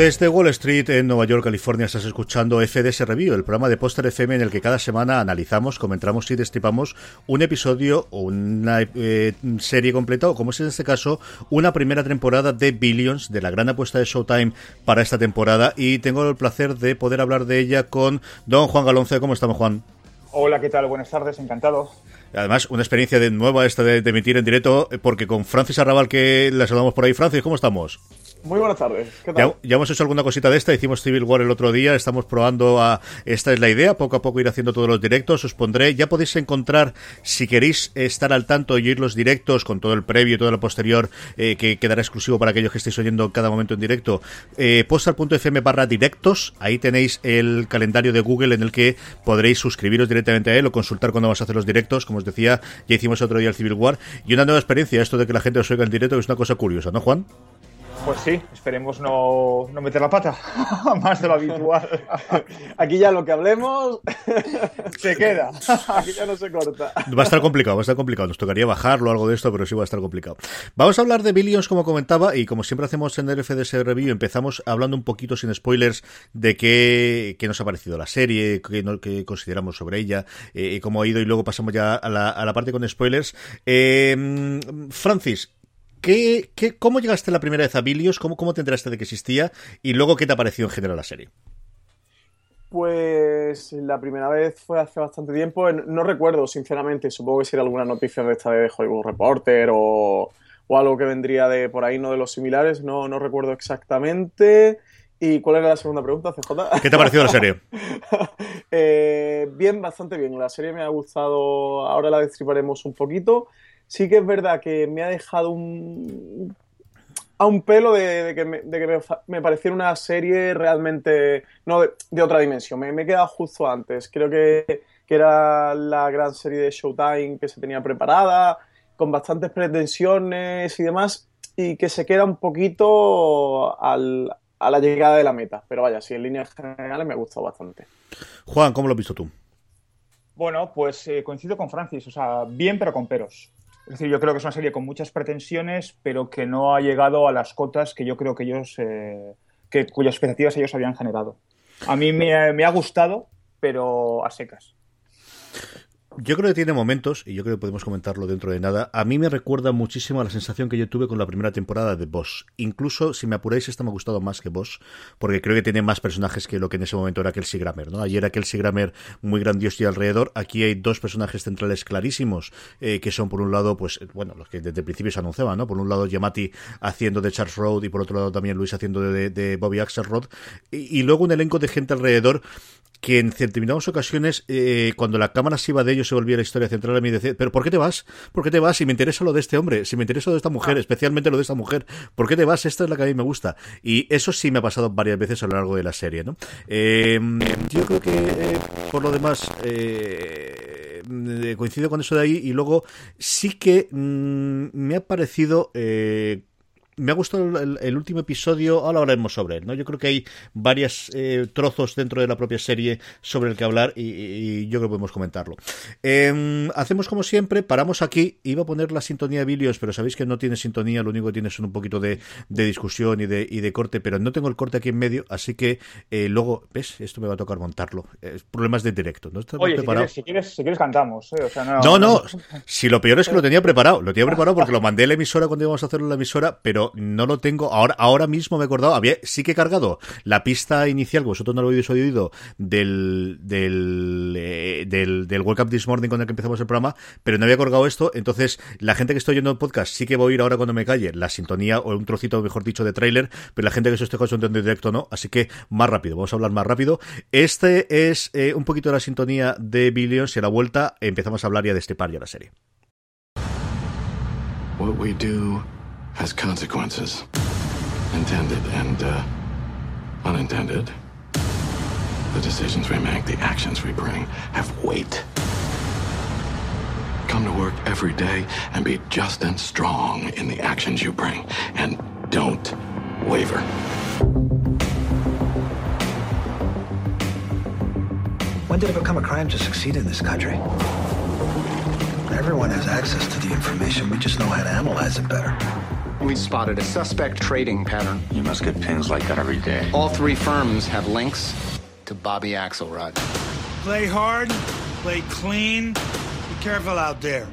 Desde Wall Street, en Nueva York, California, estás escuchando FDS Review, el programa de Póster FM en el que cada semana analizamos, comentamos y destripamos un episodio o una eh, serie completa, o como es en este caso, una primera temporada de Billions, de la gran apuesta de Showtime para esta temporada. Y tengo el placer de poder hablar de ella con don Juan Galonce. ¿Cómo estamos, Juan? Hola, ¿qué tal? Buenas tardes, encantado. Además, una experiencia de nueva esta de, de emitir en directo, eh, porque con Francis Arrabal, que la saludamos por ahí. Francis, ¿cómo estamos? Muy buenas tardes. ¿Qué tal? Ya, hemos hecho alguna cosita de esta, hicimos Civil War el otro día, estamos probando a... Esta es la idea, poco a poco ir haciendo todos los directos, os pondré, ya podéis encontrar, si queréis estar al tanto y oír los directos con todo el previo y todo lo posterior, eh, que quedará exclusivo para aquellos que estéis oyendo cada momento en directo, eh, postal.fm barra directos, ahí tenéis el calendario de Google en el que podréis suscribiros directamente a él o consultar cuando vamos a hacer los directos, como os decía, ya hicimos otro día el Civil War, y una nueva experiencia, esto de que la gente os oiga en directo, que es una cosa curiosa, ¿no, Juan? Pues sí, esperemos no, no meter la pata, más de lo habitual. Aquí ya lo que hablemos se queda. Aquí ya no se corta. Va a estar complicado, va a estar complicado. Nos tocaría bajarlo o algo de esto, pero sí va a estar complicado. Vamos a hablar de Billions, como comentaba, y como siempre hacemos en el FDS Review, empezamos hablando un poquito sin spoilers de qué, qué nos ha parecido la serie, qué, no- qué consideramos sobre ella, eh, cómo ha ido, y luego pasamos ya a la, a la parte con spoilers. Eh, Francis, ¿qué, qué, ¿cómo llegaste la primera vez a Billions? ¿Cómo, ¿Cómo te enteraste de que existía? Y luego, ¿qué te ha parecido en general la serie? Pues la primera vez fue hace bastante tiempo. No recuerdo, sinceramente. Supongo que sería alguna noticia de esta de Hollywood Reporter o, o algo que vendría de por ahí, no de los similares. No, no recuerdo exactamente. ¿Y cuál era la segunda pregunta, CJ? ¿Qué te ha parecido la serie? Eh, bien, bastante bien. La serie me ha gustado. Ahora la destriparemos un poquito. Sí que es verdad que me ha dejado un a un pelo de, de que, me, de que me, pareciera una serie realmente no de, de otra dimensión. Me, me he quedado justo antes. Creo que, que era la gran serie de Showtime que se tenía preparada, con bastantes pretensiones y demás, y que se queda un poquito al- a la llegada de la meta. Pero vaya, sí, en líneas generales me ha gustado bastante. Juan, ¿cómo lo has visto tú? Bueno, pues eh, coincido con Francis, o sea, bien pero con peros. Es decir, yo creo que es una serie con muchas pretensiones, pero que no ha llegado a las cotas que yo creo que ellos, eh, que, cuyas expectativas ellos habían generado. A mí me, me ha gustado, pero a secas. Yo creo que tiene momentos, y yo creo que podemos comentarlo dentro de nada. A mí me recuerda muchísimo a la sensación que yo tuve con la primera temporada de Boss. Incluso, si me apuráis, esta me ha gustado más que Boss, porque creo que tiene más personajes que lo que en ese momento era Kelsey Grammer, ¿no? Ayer era Kelsey Grammer muy grandioso y alrededor. Aquí hay dos personajes centrales clarísimos, eh, que son, por un lado, pues, bueno, los que desde el principio se anunciaban, ¿no? Por un lado, Yamati haciendo de Charles Road y por otro lado también Luis haciendo de, Bobby Axelrod. Y luego un elenco de gente alrededor que en determinadas ocasiones, eh, cuando la cámara se iba de ellos, se volvía la historia central a mí decía, pero ¿por qué te vas? ¿Por qué te vas? Si me interesa lo de este hombre, si me interesa lo de esta mujer, especialmente lo de esta mujer, ¿por qué te vas? Esta es la que a mí me gusta. Y eso sí me ha pasado varias veces a lo largo de la serie, ¿no? Eh, yo creo que, eh, por lo demás, eh, eh, coincido con eso de ahí y luego sí que mm, me ha parecido... eh, me ha gustado el, el último episodio, ahora hablaremos sobre él, ¿no? Yo creo que hay varios eh, trozos dentro de la propia serie sobre el que hablar y, y yo creo que podemos comentarlo. Eh, hacemos como siempre, paramos aquí, iba a poner la sintonía de Billions, pero sabéis que no tiene sintonía, lo único que tiene son un poquito de, de discusión y de, y de corte, pero no tengo el corte aquí en medio, así que eh, luego, ¿ves? Esto me va a tocar montarlo. Problemas de directo, ¿no? Oye, si quieres, si, quieres, si quieres cantamos. ¿eh? O sea, no, No, no, si lo peor es que lo tenía preparado, lo tenía preparado porque lo mandé a la emisora cuando íbamos a hacerlo en la emisora, pero no lo tengo. Ahora, ahora mismo me he acordado, había, sí que he cargado la pista inicial, vosotros no lo habéis oído, del, del, eh, del, del Wake Up This Morning con el que empezamos el programa, pero no había cargado esto. Entonces, la gente que estoy oyendo el podcast sí que voy a oír ahora cuando me calle la sintonía o un trocito, mejor dicho, de tráiler, pero la gente que se esté escuchando en directo no. Así que más rápido, vamos a hablar más rápido. Este es eh, un poquito de la sintonía de Billions y a la vuelta empezamos a hablar ya de este par ya la serie. Has consequences. Intended and uh, unintended. The decisions we make, the actions we bring, have weight. Come to work every day and be just and strong in the actions you bring. And don't waver. When did it become a crime to succeed in this country? Everyone has access to the information. We just know how to analyze it better. We spotted a suspect trading pattern. You must get pings like that every day. All three firms have links to Bobby Axelrod. Play hard, play clean. Be careful out there.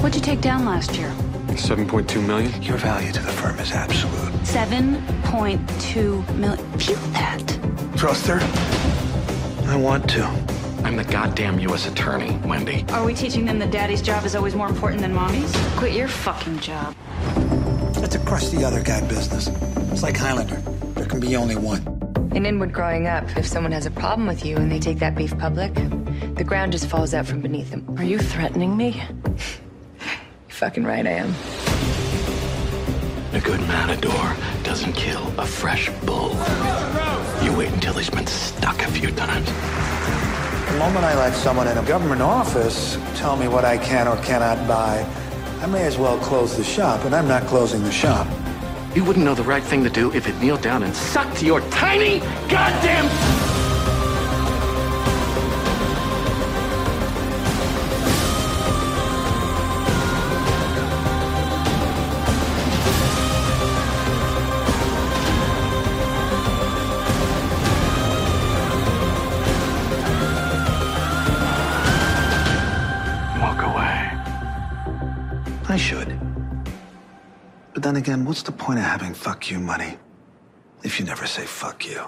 What'd you take down last year? 7.2 million? Your value to the firm is absolute. 7.2 million. Feel that. Trust her? I want to. I'm the goddamn U.S. attorney, Wendy. Are we teaching them that daddy's job is always more important than mommy's? Quit your fucking job. It's a crusty the other guy business. It's like Highlander. There can be only one. In Inwood growing up, if someone has a problem with you and they take that beef public, the ground just falls out from beneath them. Are you threatening me? You're fucking right, I am. A good matador doesn't kill a fresh bull. You wait until he's been stuck a few times. Moment I let someone in a government office tell me what I can or cannot buy, I may as well close the shop, and I'm not closing the shop. You wouldn't know the right thing to do if it kneeled down and sucked your tiny goddamn. Again, what's the point of having fuck you money if you never say fuck you?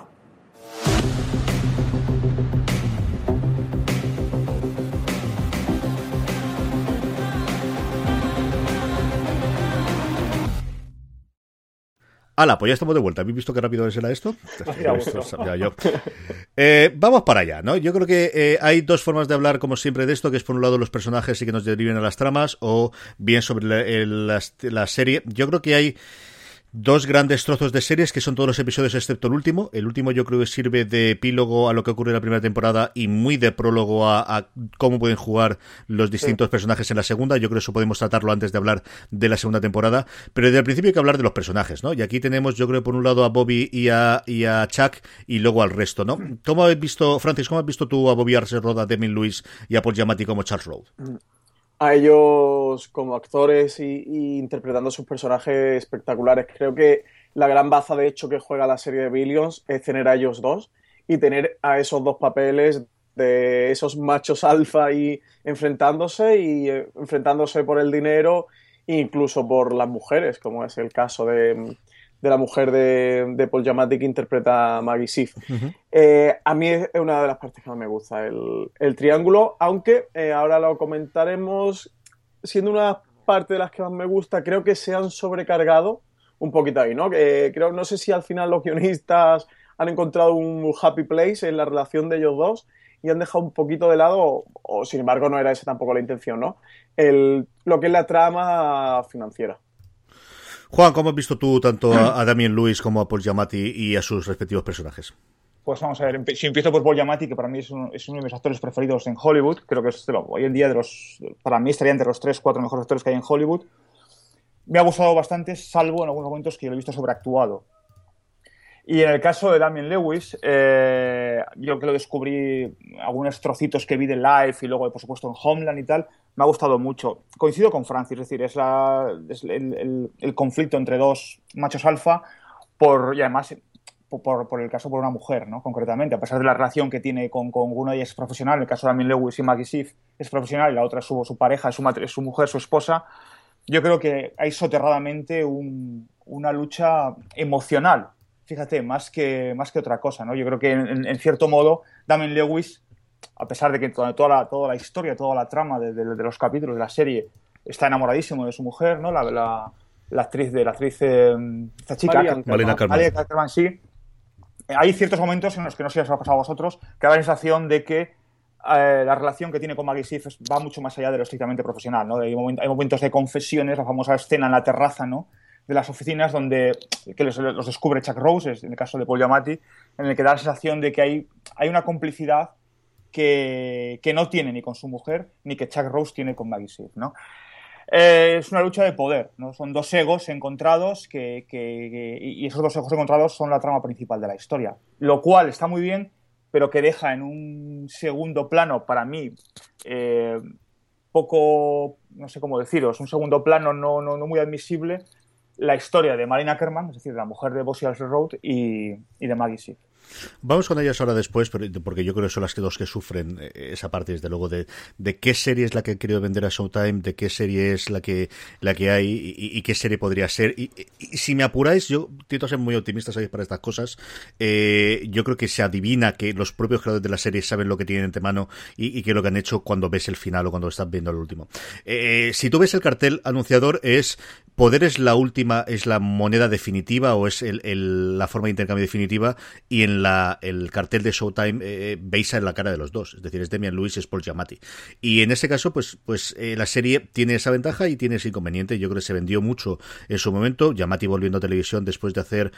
Hala, pues ya estamos de vuelta. ¿Habéis visto qué rápido era esto? Ya, sabía yo. Eh, vamos para allá, ¿no? Yo creo que eh, hay dos formas de hablar, como siempre, de esto, que es por un lado los personajes y que nos deriven a las tramas, o bien sobre la, el- la- la serie. Yo creo que hay dos grandes trozos de series que son todos los episodios excepto el último. El último yo creo que sirve de epílogo a lo que ocurre en la primera temporada y muy de prólogo a, a cómo pueden jugar los distintos personajes en la segunda. Yo creo que eso podemos tratarlo antes de hablar de la segunda temporada. Pero desde el principio hay que hablar de los personajes, ¿no? Y aquí tenemos, yo creo, por un lado a Bobby y a, y a Chuck y luego al resto, ¿no? ¿Cómo has visto, Francis, cómo has visto tú a Bobby Arce Roda, Demi Lewis y a Paul Giamatti como Charles Road? A ellos como actores y, interpretando sus personajes espectaculares. Creo que la gran baza de hecho que juega la serie de Billions es tener a ellos dos y tener a esos dos papeles de esos machos alfa y enfrentándose y eh, enfrentándose por el dinero incluso por las mujeres, como es el caso de, de la mujer de, de Paul Giamatti que interpreta a Maggie Sif. Eh, a mí es una de las partes que más me gusta, el, el triángulo, aunque eh, ahora lo comentaremos, siendo una parte de las que más me gusta, creo que se han sobrecargado un poquito ahí, ¿no? Que creo, no sé si al final los guionistas han encontrado un happy place en la relación de ellos dos y han dejado un poquito de lado, o, o, sin embargo no era esa tampoco la intención, ¿no? El, lo que es la trama financiera. Juan, ¿cómo has visto tú tanto a, a Damien Lewis como a Paul Giamatti y a sus respectivos personajes? Pues vamos a ver, si empiezo por Paul Giamatti, que para mí es, un- es uno de mis actores preferidos en Hollywood, creo que es hoy en día de los, para mí estaría entre los tres, cuatro mejores actores que hay en Hollywood. Me ha gustado bastante, salvo en algunos momentos que lo he visto sobreactuado. Y en el caso de Damien Lewis, eh, yo que lo descubrí, algunos trocitos que vi de Live y luego, por supuesto, en Homeland y tal, me ha gustado mucho. Coincido con Francis, es decir, es, la- es el, el- el conflicto entre dos machos alfa por, y además por, por- el caso por una mujer, ¿no? Concretamente, a pesar de la relación que tiene con, con uno ellas es profesional, en el caso de Damien Lewis y Maggie Sif es profesional y la otra es su, su pareja, es su, es su mujer, su esposa, yo creo que hay soterradamente un, una lucha emocional, fíjate, más que, más que otra cosa, ¿no? Yo creo que en, en cierto modo Damien Lewis, a pesar de que toda, toda, la, toda la historia, toda la trama de, de, de, los capítulos de la serie está enamoradísimo de su mujer, ¿no? La, la, la actriz de la actriz eh, esta chica, Malena Carmen. sí. Hay ciertos momentos en los que no sé si os ha pasado a vosotros, que da la sensación de que eh, la relación que tiene con Maggie Sif va mucho más allá de lo estrictamente profesional, ¿no? Hay momentos de confesiones, la famosa escena en la terraza, ¿no? De las oficinas donde que los, descubre Chuck Rose, en el caso de Paul Giamatti, en el que da la sensación de que hay, hay una complicidad que, que, no tiene ni con su mujer ni que Chuck Rose tiene con Maggie Sif, ¿no? Eh, es una lucha de poder, ¿no? Son dos egos encontrados que, que, y esos dos egos encontrados son la trama principal de la historia, lo cual está muy bien, pero que deja en un segundo plano para mí eh, poco, no sé cómo deciros, un segundo plano no, no, no muy admisible la historia de Marina Kerman, es decir, la mujer de Bossy Road y, y de Maggie Sif. Vamos con ellas ahora después, porque yo creo que son las dos que sufren esa parte, desde luego, de, de qué serie es la que he querido vender a Showtime, de qué serie es la que, la que hay y, qué serie podría ser. Y, si me apuráis, yo intento ser muy optimista para estas cosas. Eh, yo creo que se adivina que los propios creadores de la serie saben lo que tienen entre mano y, y que lo que han hecho cuando ves el final o cuando estás viendo el último. Eh, si tú ves el cartel anunciador, es poder es la última, es la moneda definitiva o es el, la forma de intercambio definitiva y en la, el cartel de Showtime eh, veis en la cara de los dos, es decir, es Demian Lewis y es Paul Giamatti. Y en ese caso, pues, pues eh, la serie tiene esa ventaja y tiene ese inconveniente. Yo creo que se vendió mucho en su momento, Giamatti volviendo a televisión después de hacer,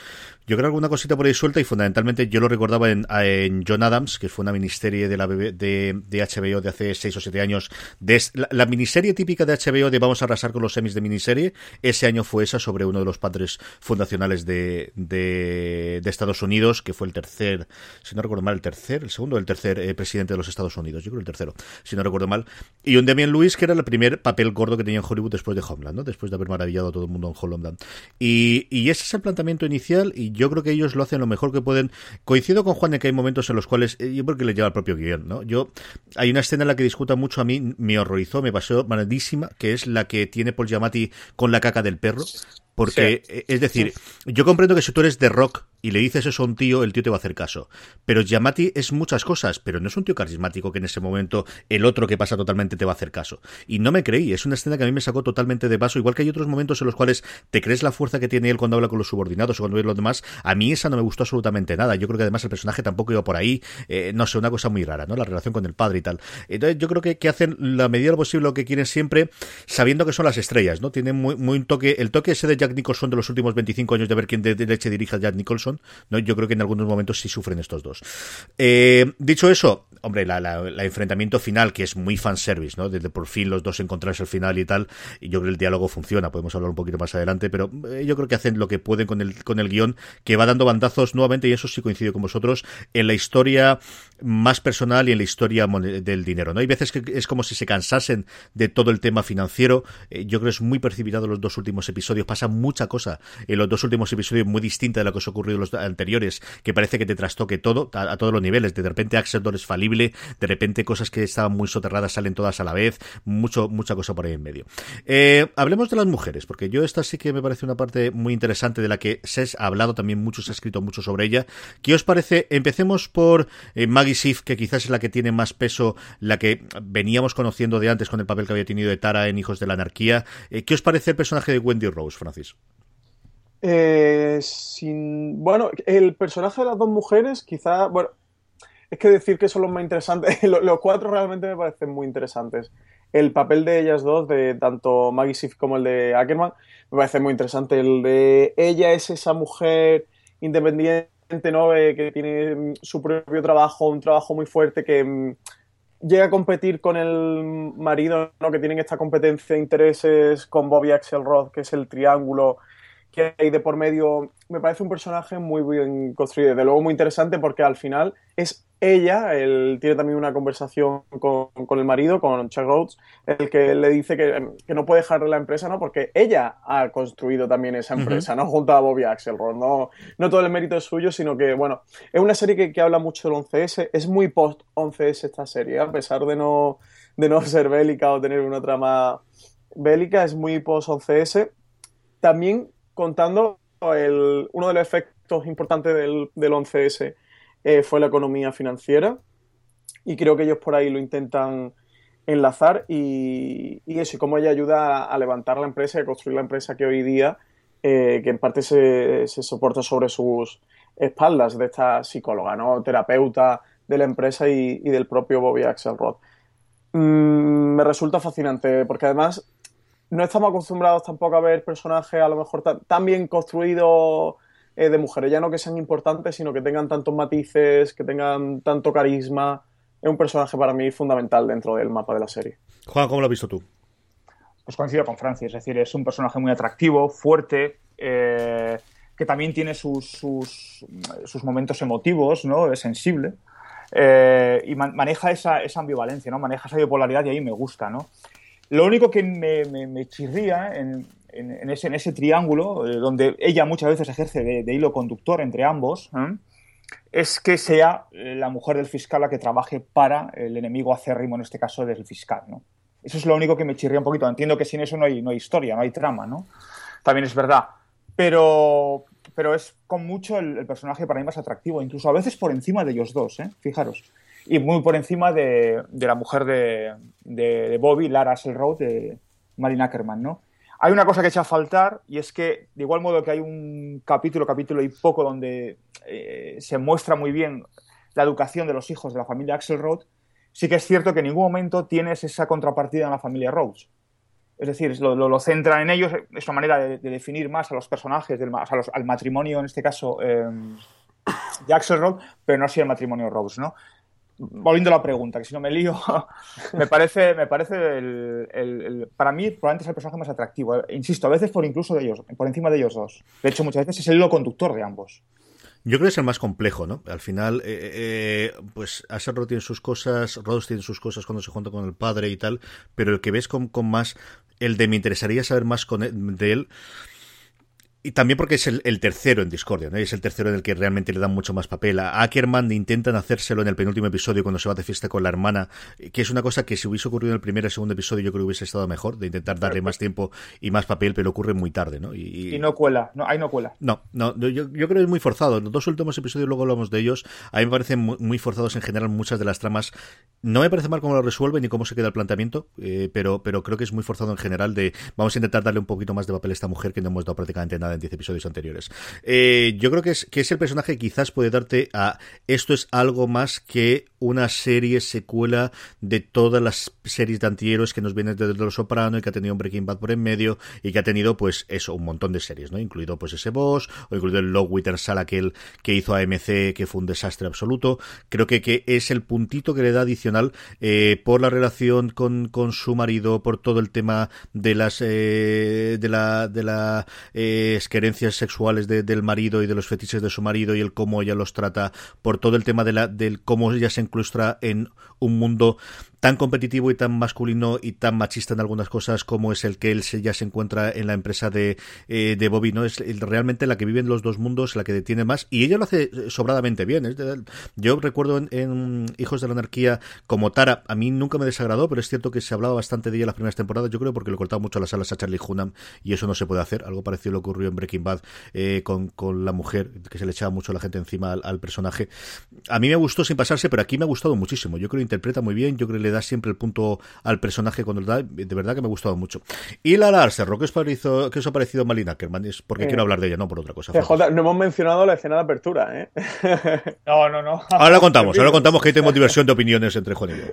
yo creo alguna cosita por ahí suelta y fundamentalmente yo lo recordaba en, en John Adams, que fue una miniserie de la de, de HBO de hace 6 o 7 años, de, la, miniserie típica de HBO de vamos a arrasar con los semis de miniserie, ese año fue esa sobre uno de los padres fundacionales de, de, Estados Unidos, que fue el tercer, si no recuerdo mal, el tercer, el segundo el tercer eh, presidente de los Estados Unidos, yo creo el tercero, si no recuerdo mal, y un Damian Lewis que era el primer papel gordo que tenía en Hollywood después de Homeland, ¿no? después de haber maravillado a todo el mundo en Homeland. Y, y ese es el planteamiento inicial y yo creo que ellos lo hacen lo mejor que pueden. Coincido con Juan de que hay momentos en los cuales, eh, yo creo que le lleva el propio guion, ¿no? Yo, hay una escena en la que discuta mucho a mí, me horrorizó, me pasó malísima, que es la que tiene Paul Giamatti con la caca del perro, porque, sí. es decir, yo comprendo que si tú eres de rock y le dices eso a un tío, el tío te va a hacer caso. Pero Yamati es muchas cosas, pero no es un tío carismático que en ese momento el otro que pasa totalmente te va a hacer caso. Y no me creí, es una escena que a mí me sacó totalmente de paso, igual que hay otros momentos en los cuales te crees la fuerza que tiene él cuando habla con los subordinados o cuando ve los demás. A mí esa no me gustó absolutamente nada. Yo creo que además el personaje tampoco iba por ahí, eh, no sé, una cosa muy rara, ¿no? La relación con el padre y tal. Entonces yo creo que, que hacen la medida de lo posible lo que quieren siempre, sabiendo que son las estrellas, ¿no? Tienen muy, muy un toque, el toque ese de Jack Nicholson de los últimos 25 años de ver quién de, de leche dirige a Jack Nicholson, ¿no? Yo creo que en algunos momentos sí sufren estos dos. Eh, dicho eso, hombre, la, la, la, enfrentamiento final, que es muy fanservice, ¿no? Desde por fin los dos encontrarse al final y tal, y yo creo que el diálogo funciona, podemos hablar un poquito más adelante, pero eh, yo creo que hacen lo que pueden con el, con el guion, que va dando bandazos nuevamente, y eso sí coincido con vosotros, en la historia más personal y en la historia del dinero, ¿no? Hay veces que es como si se cansasen de todo el tema financiero, eh, yo creo que es muy precipitado los dos últimos episodios, pasa mucha cosa en los dos últimos episodios muy distinta de lo que os ha ocurrido los anteriores, que parece que te trastoque todo, a, todos los niveles, de repente Axeldor es falible, de repente cosas que estaban muy soterradas salen todas a la vez, mucho, mucha cosa por ahí en medio. Eh, hablemos de las mujeres, porque yo esta sí que me parece una parte muy interesante de la que se ha hablado también mucho, se ha escrito mucho sobre ella. ¿Qué os parece? Empecemos por eh, Maggie Sif, que quizás es la que tiene más peso, la que veníamos conociendo de antes con el papel que había tenido de Tara en Hijos de la Anarquía. Eh, ¿Qué os parece el personaje de Wendy Rose, Francis? Eh, sin, bueno, el personaje de las dos mujeres, quizá, bueno, es que decir que son los más interesantes, los, cuatro realmente me parecen muy interesantes. El papel de ellas dos, de tanto Maggie Sif como el de Ackerman, me parece muy interesante. El de ella es esa mujer independiente, ¿no? Eh, que tiene su propio trabajo, un trabajo muy fuerte que mm, llega a competir con el marido, ¿no? Que tienen esta competencia de intereses con Bobby Axelrod, que es el triángulo que hay de por medio, me parece un personaje muy bien construido, de luego muy interesante porque al final es ella, él tiene también una conversación con, con el marido, con Chuck Rhodes, el que le dice que, que, no puede dejar la empresa, ¿no? Porque ella ha construido también esa empresa, uh -huh. ¿no? Junto a Bobby Axelrod, no, no todo el mérito es suyo, sino que, bueno, es una serie que, que habla mucho del 11S, es muy post-11S esta serie, a pesar de no, de no ser bélica o tener una trama bélica, es muy post-11S. También contando uno de los efectos importantes del, del 11S eh, fue la economía financiera y creo que ellos por ahí lo intentan enlazar y, y eso, y cómo ella ayuda a, a levantar la empresa y a construir la empresa que hoy día, eh, que en parte se, se, soporta sobre sus espaldas de esta psicóloga, ¿no? terapeuta de la empresa y, y del propio Bobby Axelrod. Mm, me resulta fascinante porque además no estamos acostumbrados tampoco a ver personajes a lo mejor tan, tan bien construidos eh, de mujeres, ya no que sean importantes, sino que tengan tantos matices, que tengan tanto carisma. Es un personaje para mí fundamental dentro del mapa de la serie. Juan, ¿cómo lo has visto tú? Pues coincido con Francis, es decir, es un personaje muy atractivo, fuerte, eh, que también tiene sus, sus, sus, momentos emotivos, ¿no? Es sensible. Eh, y man maneja esa, esa, ambivalencia, ¿no? Maneja esa bipolaridad y ahí me gusta, ¿no? Lo único que me, me, me chirría en, en, en, ese, en, ese, triángulo, eh, donde ella muchas veces ejerce de, de hilo conductor entre ambos, ¿eh? es que sea eh, la mujer del fiscal la que trabaje para el enemigo acérrimo, en este caso del fiscal, ¿no? Eso es lo único que me chirría un poquito. Entiendo que sin eso no hay, no hay historia, no hay trama, ¿no? También es verdad. Pero, pero es con mucho el, el, personaje para mí más atractivo, incluso a veces por encima de ellos dos, ¿eh? Fijaros. Y muy por encima de, de la mujer de, Bobby, Lara Selroad, de Marina Ackerman, ¿no? Hay una cosa que echa a faltar y es que, de igual modo que hay un capítulo, capítulo y poco, donde eh, se muestra muy bien la educación de los hijos de la familia Axelrod, sí que es cierto que en ningún momento tienes esa contrapartida en la familia Rhodes. Es decir, lo, lo, lo centra en ellos, es una manera de, de, definir más a los personajes, del, sea, los, al matrimonio, en este caso, eh, de Axelrod, pero no así el matrimonio Rhodes, ¿no? Volviendo a la pregunta, que si no me lío, me parece, me parece el, para mí probablemente es el personaje más atractivo. Insisto, a veces por incluso de ellos, por encima de ellos dos. De hecho, muchas veces es el hilo conductor de ambos. Yo creo que es el más complejo, ¿no? Al final, eh, eh, pues Axelrod tiene sus cosas, Rhodes tiene sus cosas cuando se junta con el padre y tal, pero el que ves con, con más, el de me interesaría saber más de él, y también porque es el, el tercero en Discordia, ¿no? Y es el tercero en el que realmente le dan mucho más papel. A Ackerman intentan hacérselo en el penúltimo episodio cuando se va de fiesta con la hermana, que es una cosa que si hubiese ocurrido en el primer y segundo episodio yo creo que hubiese estado mejor, de intentar darle más tiempo y más papel, pero ocurre muy tarde, ¿no? Y, y no cuela, no, ahí no cuela. No, no, yo, yo creo que es muy forzado. Los dos últimos episodios, luego hablamos de ellos, a mí me parecen muy, muy forzados en general muchas de las tramas. No me parece mal cómo lo resuelven ni cómo se queda el planteamiento, eh, pero, pero creo que es muy forzado en general de vamos a intentar darle un poquito más de papel a esta mujer que no hemos dado prácticamente nada en 10 episodios anteriores. Eh, yo creo que es, que es el personaje que quizás puede darte a esto es algo más que una serie secuela de todas las series de antihéroes que nos vienen desde Los Soprano y que ha tenido un Breaking Bad por en medio y que ha tenido pues eso, un montón de series, ¿no? Incluido pues ese boss o incluido el Log Sal aquel que hizo AMC que fue un desastre absoluto. Creo que, que es el puntito que le da adicional eh, por la relación con, con su marido, por todo el tema de las eh, de la de eh, querencias sexuales de, del marido y de los fetiches de su marido y el cómo ella los trata, por todo el tema de la, del cómo ella se incrustra en un mundo tan competitivo y tan masculino y tan machista en algunas cosas como es el que él se, ya se encuentra en la empresa de, eh, de Bobby, ¿no? Es realmente la que vive en los dos mundos, la que detiene más, y ella lo hace sobradamente bien. ¿eh? Yo recuerdo en, Hijos de la Anarquía como Tara, a mí nunca me desagradó, pero es cierto que se hablaba bastante de ella las primeras temporadas, yo creo porque le cortaba mucho las alas a Charlie Hunnam y eso no se puede hacer. Algo parecido le ocurrió en Breaking Bad eh, con, con, la mujer, que se le echaba mucho la gente encima al, al, personaje. A mí me gustó sin pasarse, pero aquí me ha gustado muchísimo. Yo creo que interpreta muy bien, yo creo que le da siempre el punto al personaje cuando le da, de verdad que me ha gustado mucho. Y Lara Arcerro, ¿qué os, pareció, qué os ha parecido Malina Ackerman? Es porque eh, quiero hablar de ella, no por otra cosa. CJ, no hemos mencionado la escena de apertura, ¿eh? no, no, no. Ahora lo contamos, ahora contamos que ahí tenemos diversión de opiniones entre Juan y yo.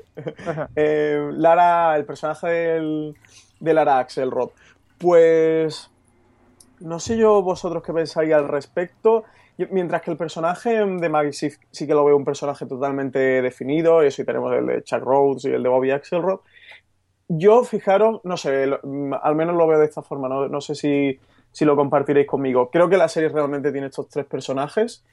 eh, Lara, el personaje del, de Lara Axelrod, pues no sé yo vosotros qué pensáis al respecto. Mientras que el personaje de Maggie sí, sí, que lo veo un personaje totalmente definido, y eso y tenemos el de Chuck Rhodes y el de Bobby Axelrod. Yo, fijaros, no sé, lo, al menos lo veo de esta forma, no, no sé si, si, lo compartiréis conmigo. Creo que la serie realmente tiene estos tres personajes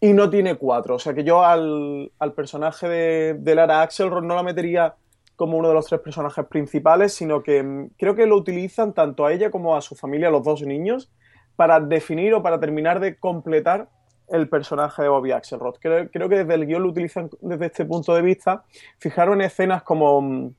y no tiene cuatro. O sea que yo al, al personaje de, de Lara Axelrod no la metería como uno de los tres personajes principales, sino que creo que lo utilizan tanto a ella como a su familia, los dos niños, para definir o para terminar de completar el personaje de Bobby Axelrod. Creo, creo, que desde el guion lo utilizan desde este punto de vista. Fijaron en escenas como mm,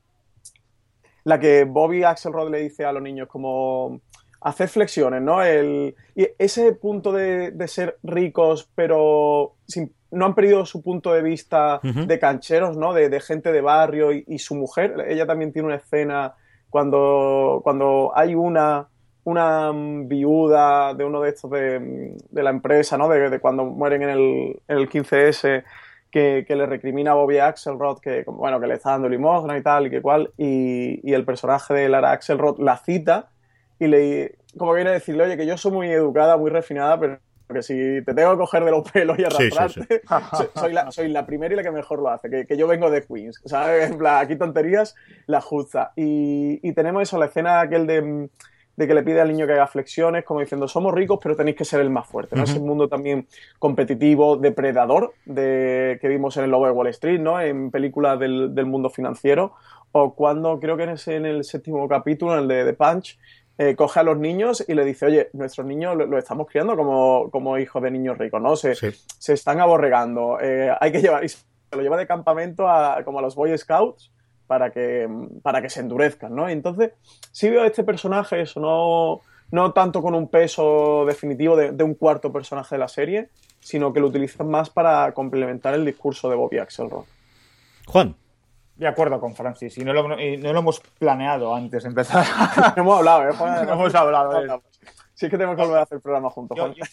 la que Bobby Axelrod le dice a los niños como hacer flexiones, ¿no? El, y ese punto de, de ser ricos, pero sin, no han perdido su punto de vista de cancheros, ¿no? De, de gente de barrio y, y su mujer. Ella también tiene una escena cuando, cuando hay una, una mm, viuda de uno de estos de, mm, de la empresa, ¿no? De, de cuando mueren en el, en el 15S, que, que le recrimina a Bobby Axelrod que, bueno, que le está dando limosna y tal, y que cual, y, y el personaje de Lara Axelrod la cita y le como viene a decirle, oye, que yo soy muy educada, muy refinada, pero que si te tengo que coger de los pelos y Sí, sí, arrastrarte, soy, soy la, soy la primera y la que mejor lo hace, que, que yo vengo de Queens, ¿sabes? En plan, aquí tonterías, la justa. Y, y tenemos eso, la escena aquel de, de que le pide al niño que haga flexiones, como diciendo, somos ricos, pero tenéis que ser el más fuerte, ¿no? Ese mundo también competitivo, depredador, de, que vimos en el Lobo de Wall Street, ¿no? En películas del, del mundo financiero, o cuando, creo que en, ese, en el séptimo capítulo, en el de The Punch, eh, coge a los niños y le dice, oye, nuestros niños lo, lo estamos criando como, como hijos de niños ricos, ¿no? Se, se están aborregando, eh, hay que llevar, y se lo lleva de campamento a, como a los Boy Scouts para que, para que se endurezcan, ¿no? Entonces, sí veo a este personaje, eso, no, no tanto con un peso definitivo de, de un cuarto personaje de la serie, sino que lo utilizan más para complementar el discurso de Bobby Axelrod. Juan. De acuerdo con Francis, y no lo, y no lo hemos planeado antes de empezar. No hemos hablado, ¿eh? Juan? No hemos hablado. eh. Sí que tenemos que volver a hacer el programa juntos, Juan. yo-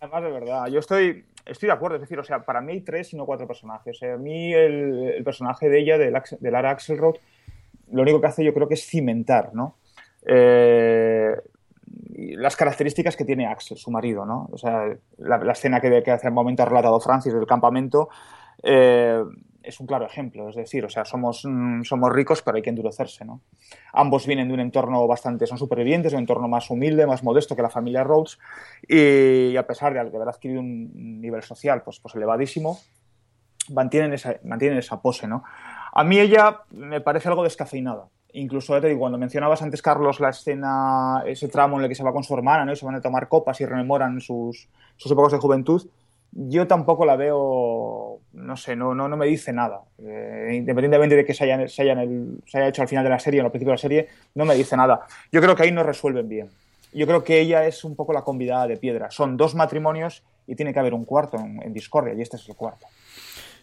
además, de verdad, yo estoy, estoy de acuerdo. Es decir, o sea, para mí hay tres y no cuatro personajes. O sea, a mí el, el personaje de ella, de, de Lara Axelrod, lo único que hace yo creo que es cimentar, ¿no? Eh, las características que tiene Axel, su marido, ¿no? O sea, la, la escena que, que hace un momento ha relatado Francis del campamento eh, es un claro ejemplo. Es decir, o sea, somos, mm, somos ricos, pero hay que endurecerse, ¿no? Ambos vienen de un entorno bastante, son supervivientes, un entorno más humilde, más modesto que la familia Rhodes, y, a pesar de, haber adquirido un nivel social pues, pues elevadísimo, mantienen esa, mantienen esa pose, ¿no? A mí ella me parece algo descafeinada. Incluso, te digo, cuando mencionabas antes, Carlos, la escena, ese tramo en el que se va con su hermana, ¿no? Y se van a tomar copas y rememoran sus, sus épocas de juventud, yo tampoco la veo, no sé, no, no, no me dice nada. Eh, independientemente de que se, hayan, se, se haya hecho al final de la serie o al principio de la serie, no me dice nada. Yo creo que ahí no resuelven bien. Yo creo que ella es un poco la convidada de piedra. Son dos matrimonios y tiene que haber un cuarto en, en discordia, y este es el cuarto.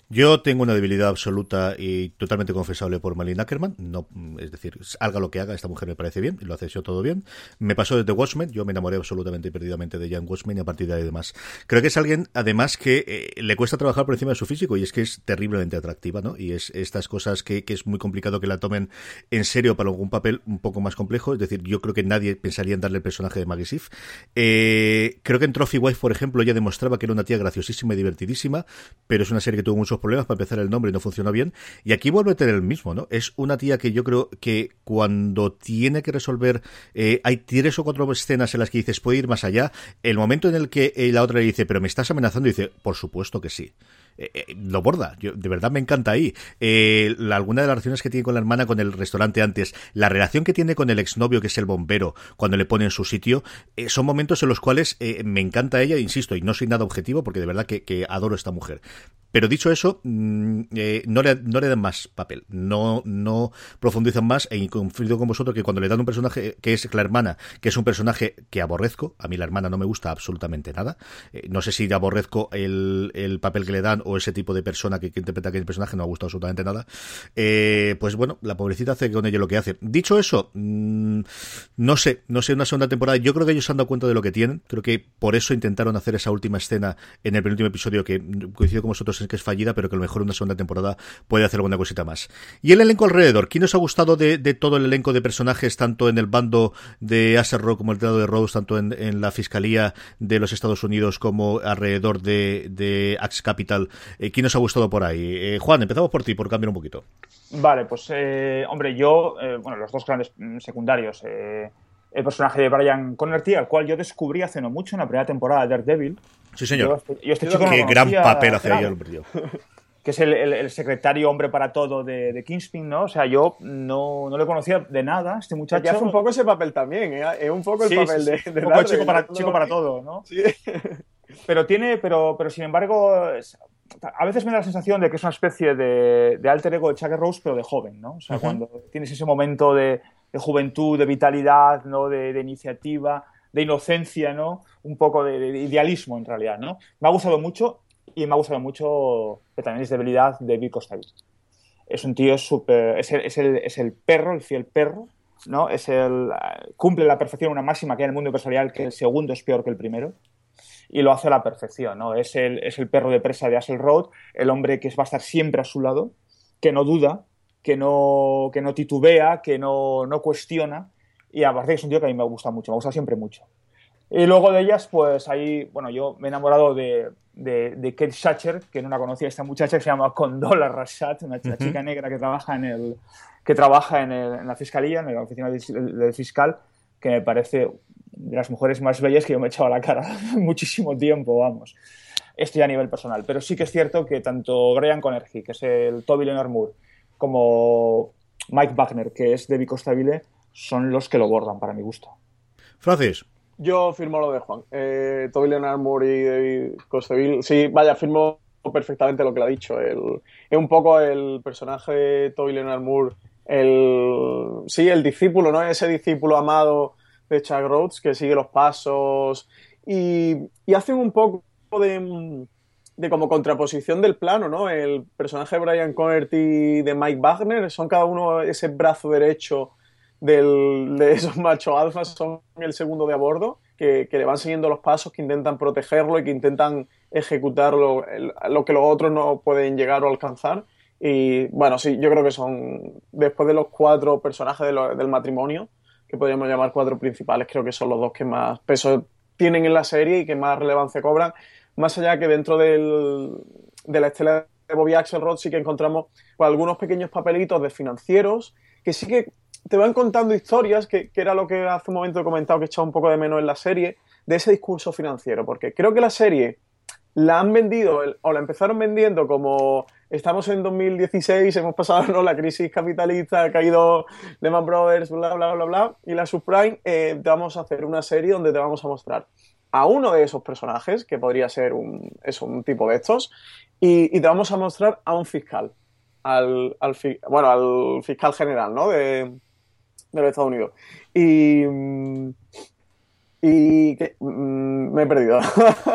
Yo tengo una debilidad absoluta y totalmente confesable por Malin Ackerman. No, mm, es decir, haga lo que haga, esta mujer me parece bien lo hace yo todo bien. Me pasó desde Watchmen, yo me enamoré absolutamente y perdidamente de ella en Watchmen y a partir de ahí demás. Creo que es alguien, además, que eh, le cuesta trabajar por encima de su físico y es que es terriblemente atractiva, ¿no? Y es estas cosas que, que es muy complicado que la tomen en serio para algún papel un poco más complejo. Es decir, yo creo que nadie pensaría en darle el personaje de Maggie Sif. Eh, creo que en Trophy Wife, por ejemplo, ella demostraba que era una tía graciosísima y divertidísima, pero es una serie que tuvo problemas para empezar el nombre y no funcionó bien. Y aquí vuelve a tener el mismo, ¿no? Es una tía que yo creo que cuando tiene que resolver, eh, hay tres o cuatro escenas en las que dices, puede ir más allá. El momento en el que eh, la otra le dice, pero me estás amenazando, y dice, por supuesto que sí. Eh, eh, lo borda. Yo, de verdad me encanta ahí. Eh, la, alguna de las relaciones que tiene con la hermana con el restaurante antes, la relación que tiene con el exnovio que es el bombero cuando le pone en su sitio, son momentos en los cuales me encanta ella, insisto, y no soy nada objetivo porque de verdad que, adoro esta mujer. Pero dicho eso, mm, no, le, dan más papel, no, no profundizan más e confido con vosotros que cuando le dan un personaje que es la hermana, que es un personaje que aborrezco, a mí la hermana no me gusta absolutamente nada, no sé si aborrezco el, el papel que le dan o ese tipo de persona que, interpreta que el personaje no ha gustado absolutamente nada, eh, pues bueno, la pobrecita hace con ello lo que hace. Dicho eso, mmm, no sé, no sé, una segunda temporada, yo creo que ellos se han dado cuenta de lo que tienen, creo que por eso intentaron hacer esa última escena en el penúltimo episodio que coincido con vosotros en que es fallida, pero que a lo mejor una segunda temporada puede hacer alguna cosita más. Y el elenco alrededor, ¿quién os ha gustado de, todo el elenco de personajes, tanto en el bando de Acer como el lado de Rose, tanto en, en, la fiscalía de los Estados Unidos como alrededor de, de Axe Capital? Eh, ¿Quién os ha gustado por ahí? Eh, Juan, empezamos por ti, por cambiar un poquito. Vale, pues eh, hombre, yo, eh, bueno, los dos grandes mm, secundarios, eh, el personaje de Brian Connerty, al cual yo descubrí hace no mucho en la primera temporada de Daredevil. Sí, señor. Yo, yo este chico Qué no gran papel hace el tío. Que es el, el, el, secretario hombre para todo de, de Kingspin, ¿no? O sea, yo no, no le conocía de nada, este muchacho. Ya hace un poco ese papel también, ¿eh? Es un poco el sí, papel sí, de, sí. de un poco chico para, chico para todo, ¿no? Sí. Pero tiene, pero, pero sin embargo, a veces me da la sensación de que es una especie de, de alter ego de Chuck Rose, pero de joven, ¿no? O sea, cuando tienes ese momento de, de juventud, de vitalidad, ¿no? De, de iniciativa, de inocencia, ¿no? Un poco de, de idealismo, en realidad, ¿no? Me ha gustado mucho y me ha gustado mucho, que también es debilidad, de Bill Costabile. Es un tío súper... Es el, es, es el perro, el fiel perro, ¿no? Es el... Cumple la perfección una máxima que hay en el mundo empresarial, que el segundo es peor que el primero y lo hace a la perfección, ¿no? Es el, es el perro de presa de Axel Road, el hombre que va a estar siempre a su lado, que no duda, que no, que no titubea, que no, no cuestiona, y aparte es un tío que a mí me gusta mucho, me gusta siempre mucho. Y luego de ellas, pues ahí, bueno, yo me he enamorado de, de, de Kate Shatcher, que no la conocía esta muchacha, que se llama Condola Rashad, una ch- Ujú. chica negra que trabaja en, el, que trabaja en, el- en la fiscalía, en la oficina del, del fiscal, que me parece de las mujeres más bellas que yo me he echado a la cara muchísimo tiempo, vamos. Esto ya a nivel personal. Pero sí que es cierto que tanto Brian Connergy, que es el Toby Leonard Moore, como Mike Wagner, que es Debbie Costabile, son los que lo bordan para mi gusto. Francis. Yo firmo lo de Juan. Eh, Toby Leonard Moore y David Costeville. Sí, vaya, firmo perfectamente lo que le ha dicho. El- es un poco el personaje de Toby Leonard Moore, el, sí, el discípulo, ¿no? Ese discípulo amado de Chuck Rhodes que sigue los pasos y, y hacen un poco de, como contraposición del plano, ¿no? El personaje de Brian Connerty y de Mike Wagner son cada uno ese brazo derecho del- de esos machos alfas, son el segundo de a que, que le van siguiendo los pasos, que intentan protegerlo y que intentan ejecutar lo, que los otros no pueden llegar o alcanzar. Y bueno, sí, yo creo que son, después de los cuatro personajes del matrimonio, que podríamos llamar cuatro principales, creo que son los dos que más peso tienen en la serie y que más relevancia cobran. Más allá que dentro del, de la estela de Bobby Axelrod sí que encontramos pues, algunos pequeños papelitos de financieros que sí que te van contando historias, que, que era lo que hace un momento he comentado que he echado un poco de menos en la serie, de ese discurso financiero, porque creo que la serie la han vendido o la empezaron vendiendo como estamos en 2016, hemos pasado ¿no? la crisis capitalista, ha caído Lehman Brothers, bla, bla, bla, bla, y la subprime, eh, te vamos a hacer una serie donde te vamos a mostrar a uno de esos personajes, que podría ser un, eso, un tipo de estos, y, te vamos a mostrar a un fiscal, al, al bueno, al fiscal general, ¿no? De, de los Estados Unidos. Y... y que, mm, me he perdido.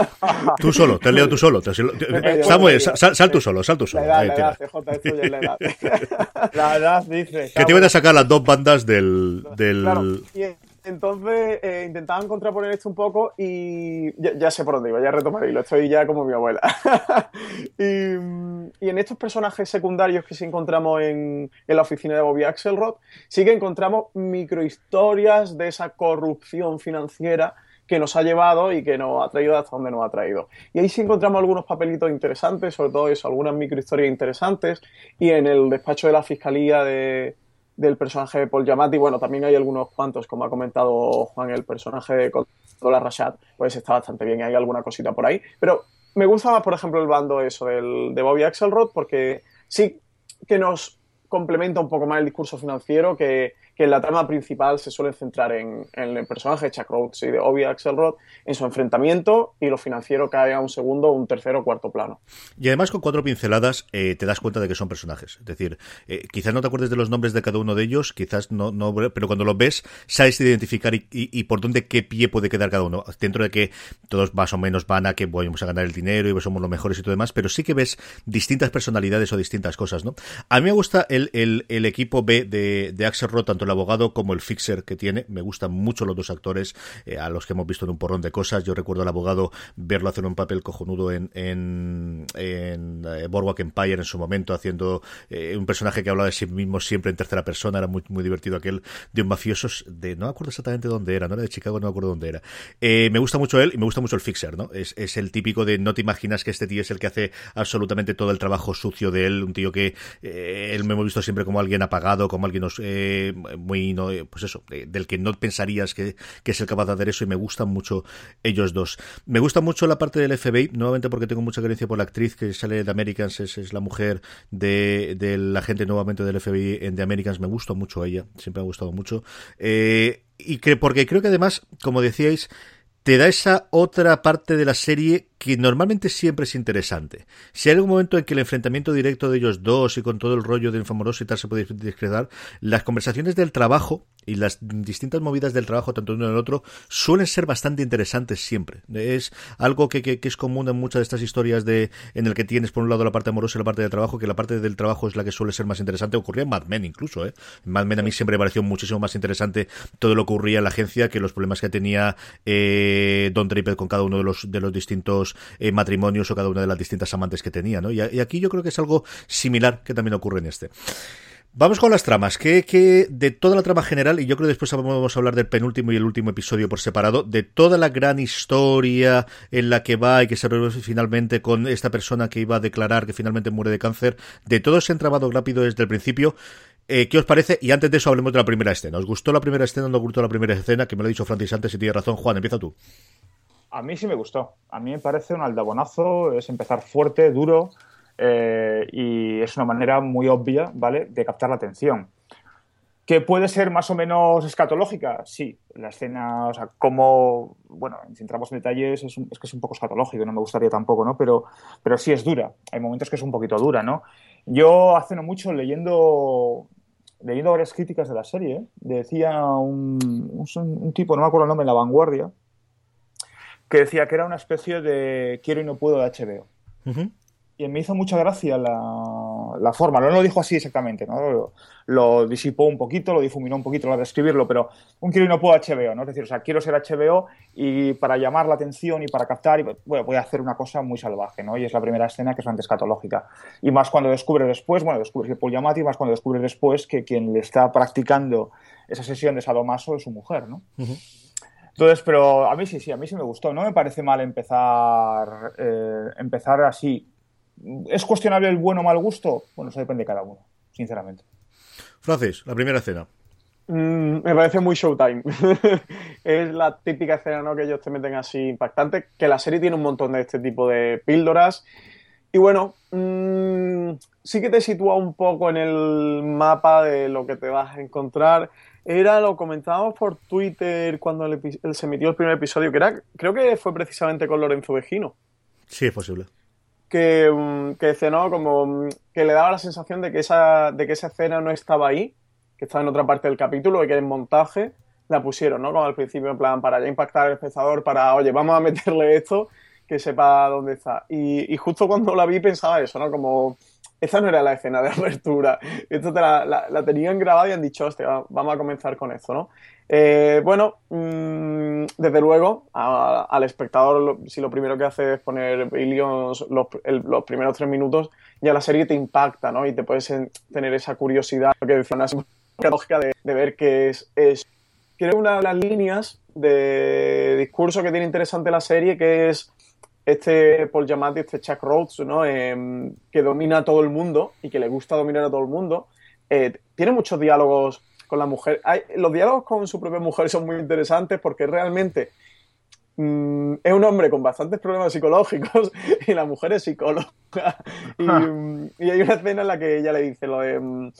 Tú solo, te has leído tú solo. te te- Samuel, sal, sal tú solo, sal tú solo. La edad, Ahí, la edad, CJ, esto ya es la edad. La edad dice. Que te iban a sacar las dos bandas del. del... Claro, y entonces eh, intentaban contraponer esto un poco y ya, sé por dónde iba, ya retomaré lo estoy ya como mi abuela. y, mm, y en estos personajes secundarios que sí encontramos en, en la oficina de Bobby Axelrod, sí que encontramos microhistorias de esa corrupción financiera que nos ha llevado y que nos ha traído hasta donde nos ha traído. Y ahí sí encontramos algunos papelitos interesantes, sobre todo eso, algunas microhistorias interesantes. Y en el despacho de la fiscalía de, del personaje de Paul Giamatti, bueno, también hay algunos cuantos, como ha comentado Juan, el personaje de Condola Rashad, pues está bastante bien, hay alguna cosita por ahí. Pero me gusta más, por ejemplo, el bando eso del, de Bobby Axelrod, porque sí que nos complementa un poco más el discurso financiero, que, que en la trama principal se suele centrar en, en el personaje de Chuck Rhodes y de Bobby Axelrod, en su enfrentamiento, y lo financiero cae a un segundo, un tercero o cuarto plano. Y además con cuatro pinceladas eh, te das cuenta de que son personajes. Es decir, eh, quizás no te acuerdes de los nombres de cada uno de ellos, quizás no, no pero cuando los ves sabes identificar y, y- por dónde qué pie puede quedar cada uno. Dentro de que todos más o menos van a que vamos a ganar el dinero y somos los mejores y todo demás, pero sí que ves distintas personalidades o distintas cosas, ¿no? A mí me gusta el, el, el equipo B de, de Axelrod, tanto el abogado como el fixer que tiene. Me gustan mucho los dos actores, eh, a los que hemos visto en un porrón de cosas. Yo recuerdo al abogado verlo hacer un papel cojonudo en, en, en eh, Empire en su momento, haciendo eh, un personaje que hablaba de sí mismo siempre en tercera persona. Era muy, muy divertido aquel de un mafioso de, no me acuerdo exactamente dónde era, no era de Chicago, no me acuerdo dónde era. Eh, me gusta mucho él y me gusta mucho el fixer, ¿no? Es, es el típico de no te imaginas que este tío es el que hace absolutamente todo el trabajo sucio de él, un tío que él me hemos visto siempre como alguien apagado, como alguien eh, muy, no, pues eso, de- del que no pensarías que, que es el capaz de hacer eso y me gustan mucho ellos dos. Me gusta mucho la parte del FBI, nuevamente porque tengo mucha creencia por la actriz que sale de Americans, es, es la mujer de, del agente nuevamente del FBI en The Americans, me gusta mucho ella, siempre me ha gustado mucho. Eh, y que, porque creo que además, como decíais, te da esa otra parte de la serie que normalmente siempre es interesante. Si hay algún momento en que el enfrentamiento directo de ellos dos y con todo el rollo de Infamoroso y tal se puede discretar, las conversaciones del trabajo y las distintas movidas del trabajo, tanto uno en el otro, suelen ser bastante interesantes siempre. Es algo que, que, es común en muchas de estas historias de en el que tienes por un lado la parte amorosa y la parte del trabajo, que la parte del trabajo es la que suele ser más interesante. Ocurría en Mad Men incluso, ¿eh? En Mad Men a mí siempre me pareció muchísimo más interesante todo lo que ocurría en la agencia que los problemas que tenía eh, Don Draper con cada uno de los, de los distintos eh, matrimonios o cada una de las distintas amantes que tenía, ¿no? Y, aquí yo creo que es algo similar que también ocurre en este. Vamos con las tramas, que, que de toda la trama general, y yo creo que después vamos a hablar del penúltimo y el último episodio por separado, de toda la gran historia en la que va y que se resuelve finalmente con esta persona que iba a declarar que finalmente muere de cáncer, de todo ese entramado rápido desde el principio, eh, ¿Qué os parece? Y antes de eso hablemos de la primera escena. ¿Os gustó la primera escena o no os gustó la primera escena? Que me lo ha dicho Francis antes y tiene razón. Juan, empieza tú. A mí sí me gustó. A mí me parece un aldabonazo, es empezar fuerte, duro, eh, y es una manera muy obvia, ¿vale?, de captar la atención. ¿Que puede ser más o menos escatológica? Sí. La escena, o sea, como, bueno, si entramos en detalles, es, que es un poco escatológico, no me gustaría tampoco, ¿no? Pero, pero sí es dura. Hay momentos que es un poquito dura, ¿no? Yo hace no mucho leyendo leyendo varias críticas de la serie, decía un, un, tipo, no me acuerdo el nombre, en La Vanguardia, que decía que era una especie de quiero y no puedo de HBO y me hizo mucha gracia la, forma. No lo dijo así exactamente, ¿no? Lo, disipó un poquito, lo difuminó un poquito a describirlo, pero un quiero y no puedo HBO, ¿no? Es decir, o sea, quiero ser HBO y para llamar la atención y para captar, y, bueno, voy a hacer una cosa muy salvaje, ¿no? Y es la primera escena que es antes escatológica. Y más cuando descubre después, bueno, descubre que Paul Yamati, más cuando descubre después que quien le está practicando esa sesión de sadomaso es su mujer, ¿no? Entonces, pero a mí sí, sí, a mí sí me gustó. No me parece mal empezar, eh, empezar así. ¿Es cuestionable el bueno o mal gusto? Bueno, eso depende de cada uno, sinceramente. Francis, la primera escena. Mm, me parece muy showtime. es la típica escena ¿no? que ellos te meten así impactante, que la serie tiene un montón de este tipo de píldoras. Y bueno, mm, sí que te sitúa un poco en el mapa de lo que te vas a encontrar. Era, lo comentábamos por Twitter cuando se emitió el primer episodio, que era, creo que fue precisamente con Lorenzo Vegino. Sí, es posible que, mm, que cenó como mm, que le daba la sensación de que esa de que esa escena no estaba ahí, que estaba en otra parte del capítulo y que en montaje la pusieron, ¿no? Como al principio en plan para ya impactar al espectador para, oye, vamos a meterle esto que sepa dónde está. Y, y justo cuando la vi pensaba eso, ¿no? Como esa no era la escena de apertura. Esto te la, la, tenían grabada y han dicho, hostia, vamos a comenzar con esto, ¿no? Eh, bueno, mm, desde luego, al espectador, si lo primero que hace es poner Billions los, los, primeros tres minutos, ya la serie te impacta, ¿no? Y te puedes tener esa curiosidad, que decía una lógica de, de ver qué es, es. Creo una de las líneas de discurso que tiene interesante la serie, que es este Paul Giamatti, este Chuck Rhodes, ¿no? Em, que domina a todo el mundo y que le gusta dominar a todo el mundo, eh, tiene muchos diálogos con la mujer. Hay, los diálogos con su propia mujer son muy interesantes porque realmente mm, es un hombre con bastantes problemas psicológicos y la mujer es psicóloga. y, y, hay una escena en la que ella le dice lo de...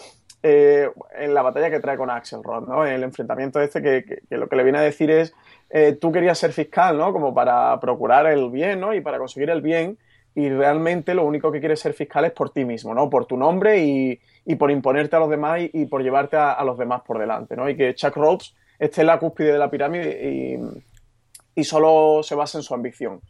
Eh, en la batalla que trae con Axelrod, ¿no? El enfrentamiento este que, que, lo que le viene a decir es eh, tú querías ser fiscal, ¿no? Como para procurar el bien, ¿no? Y para conseguir el bien y realmente lo único que quieres ser fiscal es por ti mismo, ¿no? Por tu nombre y, y por imponerte a los demás y, por llevarte a, a, los demás por delante, ¿no? Y que Chuck Rhodes esté en la cúspide de la pirámide y, y solo se basa en su ambición.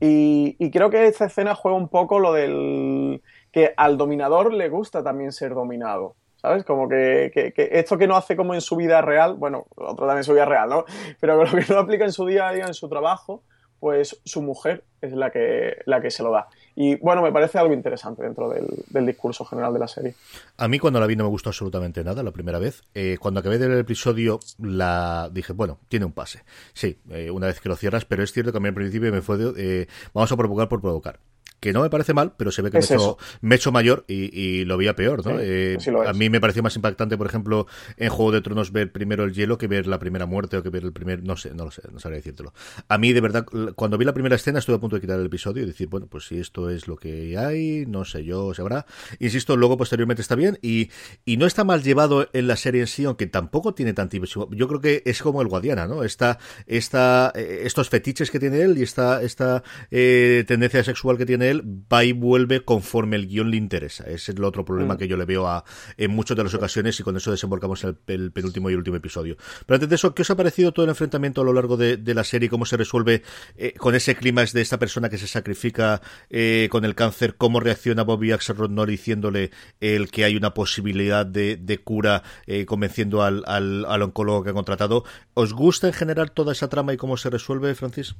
Y, y, creo que esta escena juega un poco lo del que al dominador le gusta también ser dominado. ¿Sabes? Como que, esto que no hace como en su vida real, bueno, otro también en su vida real, ¿no? Pero lo que no aplica en su día a día, en su trabajo, pues su mujer es la que, la que se lo da. Y bueno, me parece algo interesante dentro del, del, discurso general de la serie. A mí cuando la vi no me gustó absolutamente nada la primera vez. Eh, cuando acabé del episodio la dije, bueno, tiene un pase. Sí, eh, una vez que lo cierras, pero es cierto que a mí al principio me fue de, eh, vamos a provocar por provocar que no me parece mal, pero se ve que me he, hecho, me he, hecho, mayor y, y, lo veía peor, ¿no? Sí, eh, sí a mí me pareció más impactante, por ejemplo, en Juego de Tronos ver primero el hielo que ver la primera muerte o que ver el primer, no sé, no lo sé, no sabría decírtelo. A mí, de verdad, cuando vi la primera escena estuve a punto de quitar el episodio y decir, bueno, pues si esto es lo que hay, no sé yo, se habrá. Insisto, luego posteriormente está bien y, y no está mal llevado en la serie en sí, aunque tampoco tiene tantísimo. Yo creo que es como el Guadiana, ¿no? Esta, esta, eh, estos fetiches que tiene él y esta, esta eh, tendencia sexual que tiene él va y vuelve conforme el guion le interesa. Ese es el otro problema mm. que yo le veo a, en muchas de las ocasiones y con eso desembarcamos en el, el, penúltimo y último episodio. Pero antes de eso, ¿qué os ha parecido todo el enfrentamiento a lo largo de, de la serie? ¿Cómo se resuelve eh, con ese clima de esta persona que se sacrifica eh, con el cáncer? ¿Cómo reacciona Bobby Axelrod no diciéndole el que hay una posibilidad de, de cura, eh, convenciendo al, al, al oncólogo que ha contratado? ¿Os gusta en general toda esa trama y cómo se resuelve, Francis?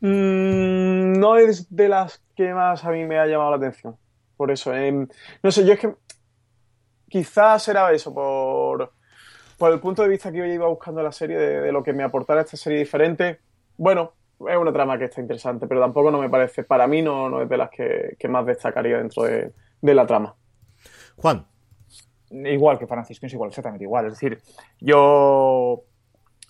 Mm, no es de las que más a mí me ha llamado la atención. Por eso, eh, no sé, yo es que quizás era eso, por, por el punto de vista que yo iba buscando la serie, de, de, lo que me aportara esta serie diferente. Bueno, es una trama que está interesante, pero tampoco no me parece, para mí no, no es de las que, que más destacaría dentro de, de, la trama. Juan. Igual que Francis, pienso igual, exactamente igual. Es decir, yo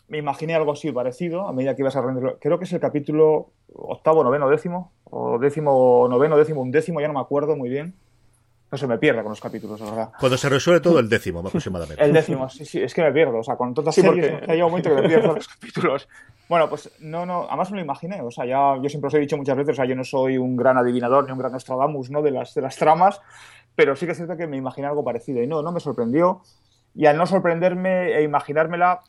me imaginé algo así parecido a medida que ibas a rendirlo. Creo que es el capítulo octavo, noveno, décimo, o décimo, noveno, décimo, un décimo, ya no me acuerdo muy bien. No se me pierda con los capítulos, la verdad. Cuando se resuelve todo, el décimo, aproximadamente. el décimo, sí, sí, es que me pierdo. O sea, con todas las sí, series, porque... hay un momento que me pierdo los capítulos. Bueno, pues no, no, además me lo imaginé. O sea, ya yo siempre os he dicho muchas veces, o sea, yo no soy un gran adivinador ni un gran Nostradamus, ¿no? De las, de las tramas, pero sí que es cierto que me imaginé algo parecido. Y no, no me sorprendió. Y al no sorprenderme e imaginármela,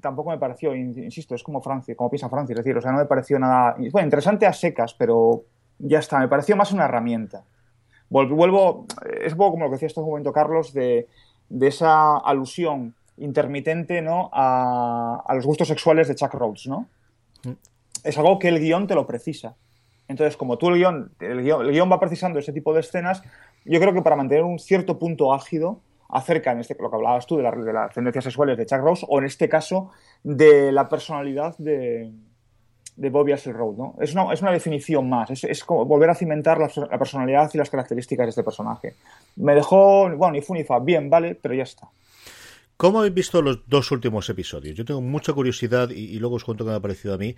tampoco me pareció, insisto, es como Francia, como piensa Francia, es decir, o sea, no me pareció nada, bueno, interesante a secas, pero ya está, me pareció más una herramienta. Vuelvo, es un poco como lo que decía este momento Carlos, de, de esa alusión intermitente ¿no? A, a, los gustos sexuales de Chuck Rhodes, ¿no? Mm. Es algo que el guion te lo precisa. Entonces, como tú el guion, el guion, el guion va precisando ese tipo de escenas, yo creo que para mantener un cierto punto ágido acerca, en este, lo que hablabas tú, de, la, de las tendencias sexuales de Chuck Rose, o en este caso, de la personalidad de, de Bobby Axelrod, ¿no? Es una, es una definición más, es, como volver a cimentar la, personalidad y las características de este personaje. Me dejó, bueno, ni fa, bien, vale, pero ya está. ¿Cómo habéis visto los dos últimos episodios? Yo tengo mucha curiosidad y, luego os cuento qué me ha parecido a mí.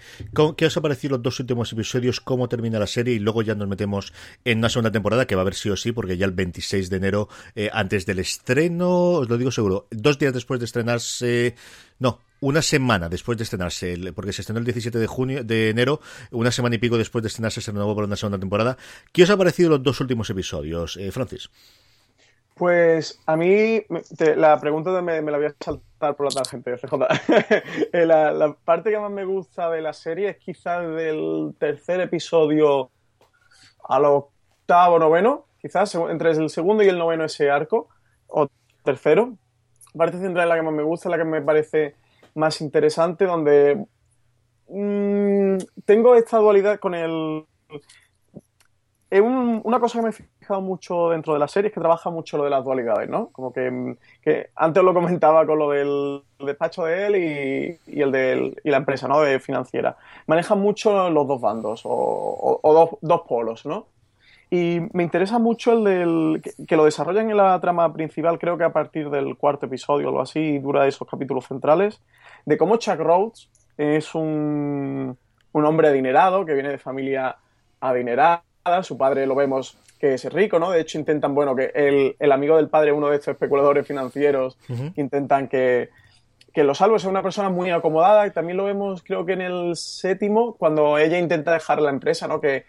¿Qué os ha parecido los dos últimos episodios? ¿Cómo termina la serie? Y luego ya nos metemos en una segunda temporada que va a haber sí o sí, porque ya el 26 de enero, eh, antes del estreno, os lo digo seguro, dos días después de estrenarse. No, una semana después de estrenarse, porque se estrenó el 17 de junio, de enero, una semana y pico después de estrenarse se renovó por una segunda temporada. ¿Qué os ha parecido los dos últimos episodios, eh, Francis? Pues a mí la pregunta me, me, la voy a saltar por la tangente, FJ. la, la, parte que más me gusta de la serie es quizás del tercer episodio al octavo, noveno, quizás entre el segundo y el noveno ese arco, o tercero. La parte central es la que más me gusta, la que me parece más interesante, donde mmm, tengo esta dualidad con el un, una cosa que me he fijado mucho dentro de la serie es que trabaja mucho lo de las dualidades, ¿no? Como que, que antes lo comentaba con lo del despacho de él y, y el de y la empresa, ¿no? De financiera. Maneja mucho los dos bandos o, o, dos, polos, ¿no? Y me interesa mucho el del que, lo desarrollan en la trama principal, creo que a partir del cuarto episodio o algo así, dura esos capítulos centrales, de cómo Chuck Rhodes es un, un hombre adinerado que viene de familia adinerada su padre lo vemos que es rico, ¿no? De hecho, intentan, bueno, que el, el amigo del padre, uno de estos especuladores financieros, uh -huh. intentan que, que lo salve, es una persona muy acomodada, y también lo vemos, creo que en el séptimo, cuando ella intenta dejar la empresa, ¿no? Que,